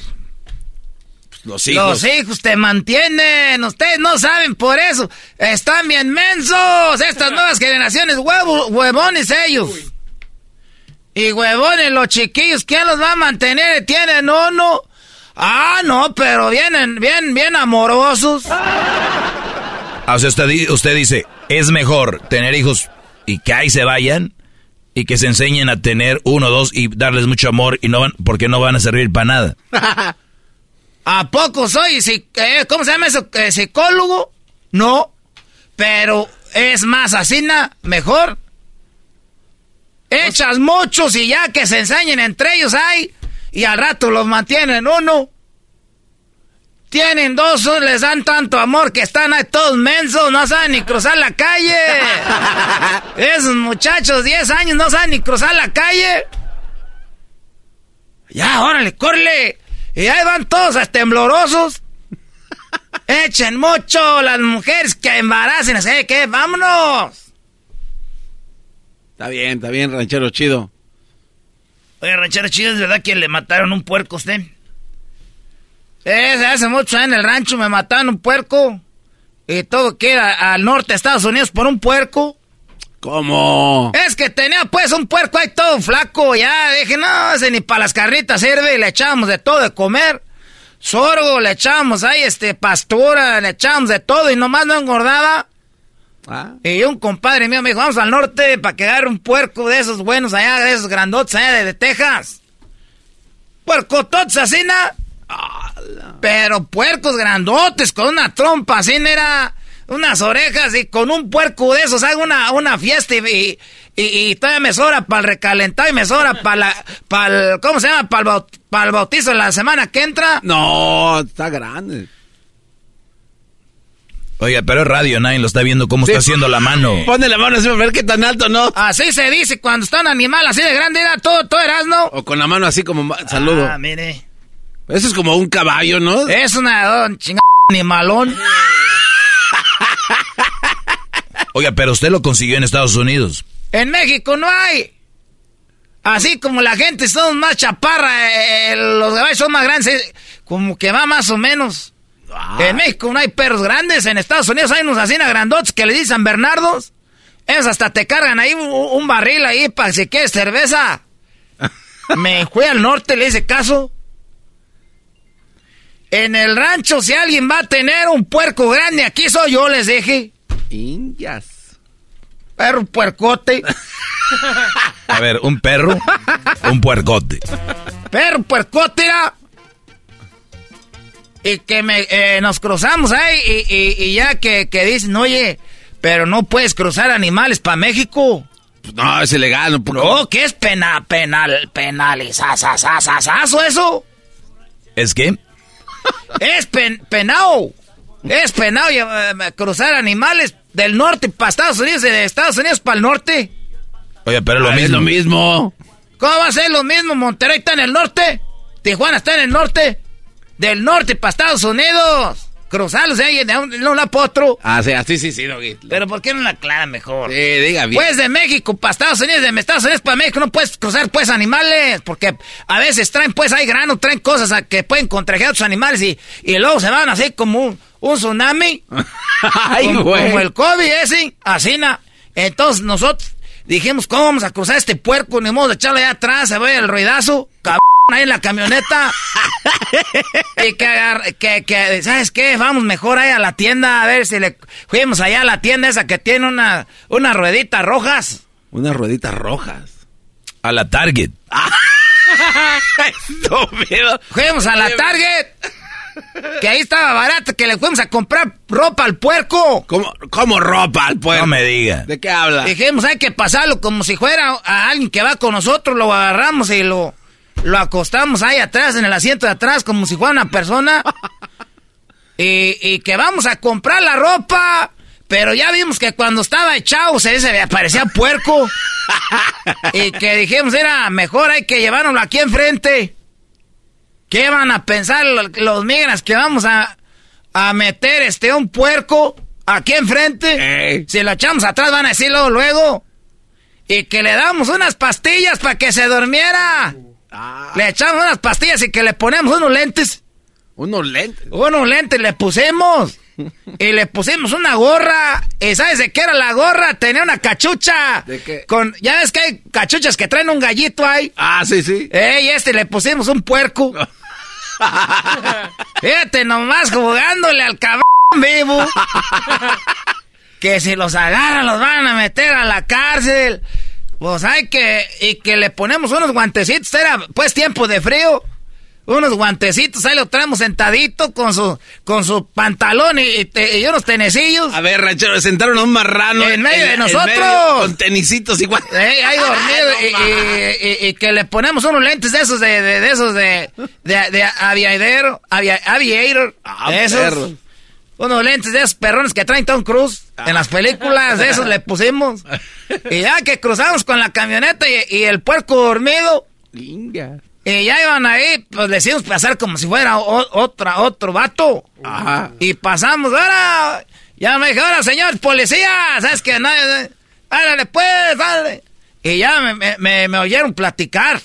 Los hijos. Los hijos te mantienen. Ustedes no saben por eso. Están bien mensos. Estas nuevas generaciones, huevo, huevones ellos. Y huevones los chiquillos, ¿quién los va a mantener? Tienen uno. Ah, no, pero vienen bien, bien amorosos. Ah, O sea, usted, usted dice, es mejor tener hijos y que ahí se vayan y que se enseñen a tener uno o dos y darles mucho amor y no van, porque no van a servir para nada. ¿A poco soy, psi- eh, cómo se llama eso? Eh, ¿Psicólogo? No. Pero es más asina, mejor. Echas muchos y ya que se enseñen entre ellos hay. Y al rato los mantienen uno. Tienen dos, les dan tanto amor que están ahí todos mensos, no saben ni cruzar la calle. Esos muchachos, 10 años, no saben ni cruzar la calle. Ya, órale, córrele. Y ahí van todos a temblorosos. Echen mucho las mujeres que embaracen, ¿sabes qué? ¡Vámonos! Está bien, está bien, ranchero chido. Oye, ranchero chido, ¿es verdad que le mataron un puerco a usted? Eh, hace mucho en el rancho me mataron un puerco. Y todo que era al norte de Estados Unidos por un puerco. ¿Cómo? Es que tenía pues un puerco ahí todo flaco, ya dije, no, ese ni para las carnitas sirve, y le echamos de todo de comer. Sorgo, le echamos ahí, este, pastura, le echamos de todo y nomás no engordaba. Ah. Y un compadre mío me dijo, vamos al norte para que agarre un puerco de esos buenos allá, de esos grandotes allá de, de Texas. Puercototes así, ¿na? Pero puercos grandotes, con una trompa así, era unas orejas y con un puerco de esos hago una, una fiesta y, y, y todavía me sobra para el recalentado y me sobra para la, para el, ¿cómo se llama? Para el, para el bautizo la semana que entra. No, está grande. Oiga, pero es radio, nadie lo está viendo cómo está haciendo la mano. Pone la mano así para ver qué tan alto, ¿no? Así se dice cuando está un animal así de grande, era todo, todo Erasmo. O con la mano así como saludo. Ah, mire. Eso es como un caballo, ¿no? Es una un chinga animalón. Oiga, pero usted lo consiguió en Estados Unidos. En México no hay. Así como la gente son más chaparra, eh, los caballos son más grandes, eh, como que va más o menos. En México no hay perros grandes, en Estados Unidos hay unos así grandotes que le dicen Bernardos. Esos hasta te cargan ahí un, un barril ahí para si quieres cerveza. Me fui al norte, le hice caso. En el rancho, si alguien va a tener un puerco grande, aquí soy yo, les dije. Indias. Perro puercote. A ver, un perro, un puercote. Perro puercote era. Y que me, eh, nos cruzamos ahí y, y- y ya que, que dicen, oye, pero no puedes cruzar animales para México. Pues no, es ilegal. No, No, que es pena, penal, penalizazazazazazo eso. ¿Es que? Es pen, penao. Es penao eh, cruzar animales del norte para Estados Unidos y de Estados Unidos para el norte. Oye, pero es lo Ah, mismo. Es lo mismo. ¿Cómo va a ser lo mismo? Monterrey está en el norte. Tijuana está en el norte. Del norte para Estados Unidos. Cruzarlos ahí de un, de un lado para otro. Ah, sí, así sí, sí, Doggy. Pero ¿por qué no la aclara mejor? Sí, diga bien. Pues de México para Estados Unidos, de Estados Unidos para México no puedes cruzar pues animales, porque a veces traen pues hay grano, traen cosas a que pueden contagiar a otros animales y, y luego se van así como un, un tsunami, Ay, como, güey. como el COVID ese, así na. Entonces nosotros dijimos, ¿cómo vamos a cruzar este puerco? Ni modo de echarlo allá atrás, se va el ruidazo, cabrón, ahí en la camioneta. y que, agar- que, que, ¿sabes qué? Vamos mejor ahí a la tienda a ver si le... Fuimos allá a la tienda esa que tiene una, unas rueditas rojas. Unas rueditas rojas. A la Target. Estúpido. Fuimos a la Target. Que ahí estaba barato, que le fuimos a comprar ropa al puerco. ¿Cómo, cómo ropa al puerco? No me diga. ¿De qué habla? Dijimos, hay que pasarlo como si fuera a alguien que va con nosotros, lo agarramos y lo, lo acostamos ahí atrás, en el asiento de atrás, como si fuera una persona. y, y que vamos a comprar la ropa. Pero ya vimos que cuando estaba echado se, se parecía puerco. y que dijimos, era mejor hay que llevárnoslo aquí enfrente. ¿Qué van a pensar lo- los migras que vamos a, a meter este un puerco aquí enfrente? Si lo echamos atrás van a decirlo luego. Y que le damos unas pastillas para que se durmiera. Le echamos unas pastillas y que le ponemos unos lentes. Unos lentes. Unos lentes le pusimos. Y le pusimos una gorra. ¿Y sabes de qué era la gorra? Tenía una cachucha. ¿De qué? Con, ya ves que hay cachuchas que traen un gallito ahí. Ah, sí, sí. Eh, y este le pusimos un puerco. Fíjate nomás jugándole al cabrón vivo. que si los agarran los van a meter a la cárcel. Pues hay que... Y que le ponemos unos guantecitos. Era pues tiempo de frío. Unos guantecitos, ahí lo traemos sentadito con su, con su pantalón y, y te- y unos tenecillos. A ver, ranchero, sentaron a un marrano. En medio de nosotros. medio, con tenisitos igual. Eh, ahí dormido y, que le ponemos unos lentes de esos de, de, de esos de, de, de aviadero, avia- aviator, Ah, esos. perro. Unos lentes de esos perrones que traen Tom Cruise en las películas, de esos le pusimos. Y ya que cruzamos con la camioneta y, y el puerco dormido. Y ya iban ahí, pues le hicimos pasar como si fuera o- otra, otro vato. Ajá. Y pasamos, ahora, ya me dije, ahora señor policía, ¿sabes qué? Nadie, árale pues, dale. Y ya me, me- me- me oyeron platicar.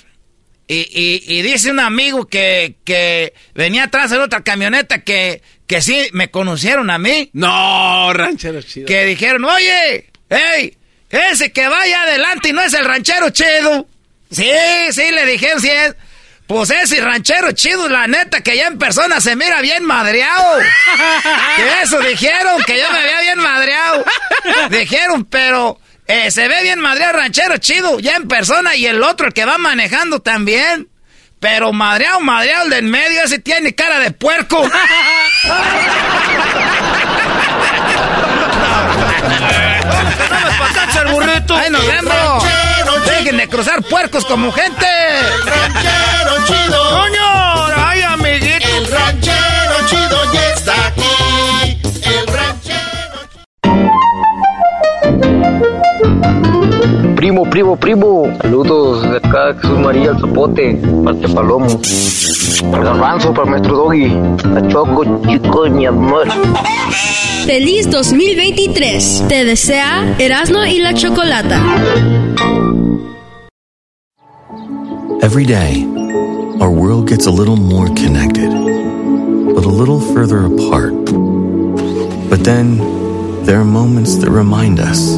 Y, y- y dice un amigo que, que venía atrás de otra camioneta que, que sí me conocieron a mí. No, ranchero chido. Que dijeron, oye, hey, ese que vaya adelante y no es el ranchero chido. Sí, sí, le dijeron, sí es. Pues ese ranchero chido, la neta, que ya en persona se mira bien madreado. Que eso dijeron, que yo me veía bien madreado. Dijeron, pero eh, se ve bien madreado ranchero chido, ya en persona, y el otro, el que va manejando también. Pero madreado, madreado, el de en medio, ese tiene cara de puerco. el burrito. ¡Ay, nos vemos! ¡Dejen de cruzar puercos como gente! El ranchero chido. ¡Coño! ¡Ay, amiguito! El ranchero chido ya está aquí. El ranchero Primo, primo, primo. Saludos de acá, Jesús María, el Zapote, parte Palomo. El garbanzo para nuestro doggy. La choco, chico, mi amor. Feliz 2023. Te desea Erasmo y la Chocolata. Every day, our world gets a little more connected, but a little further apart. But then, there are moments that remind us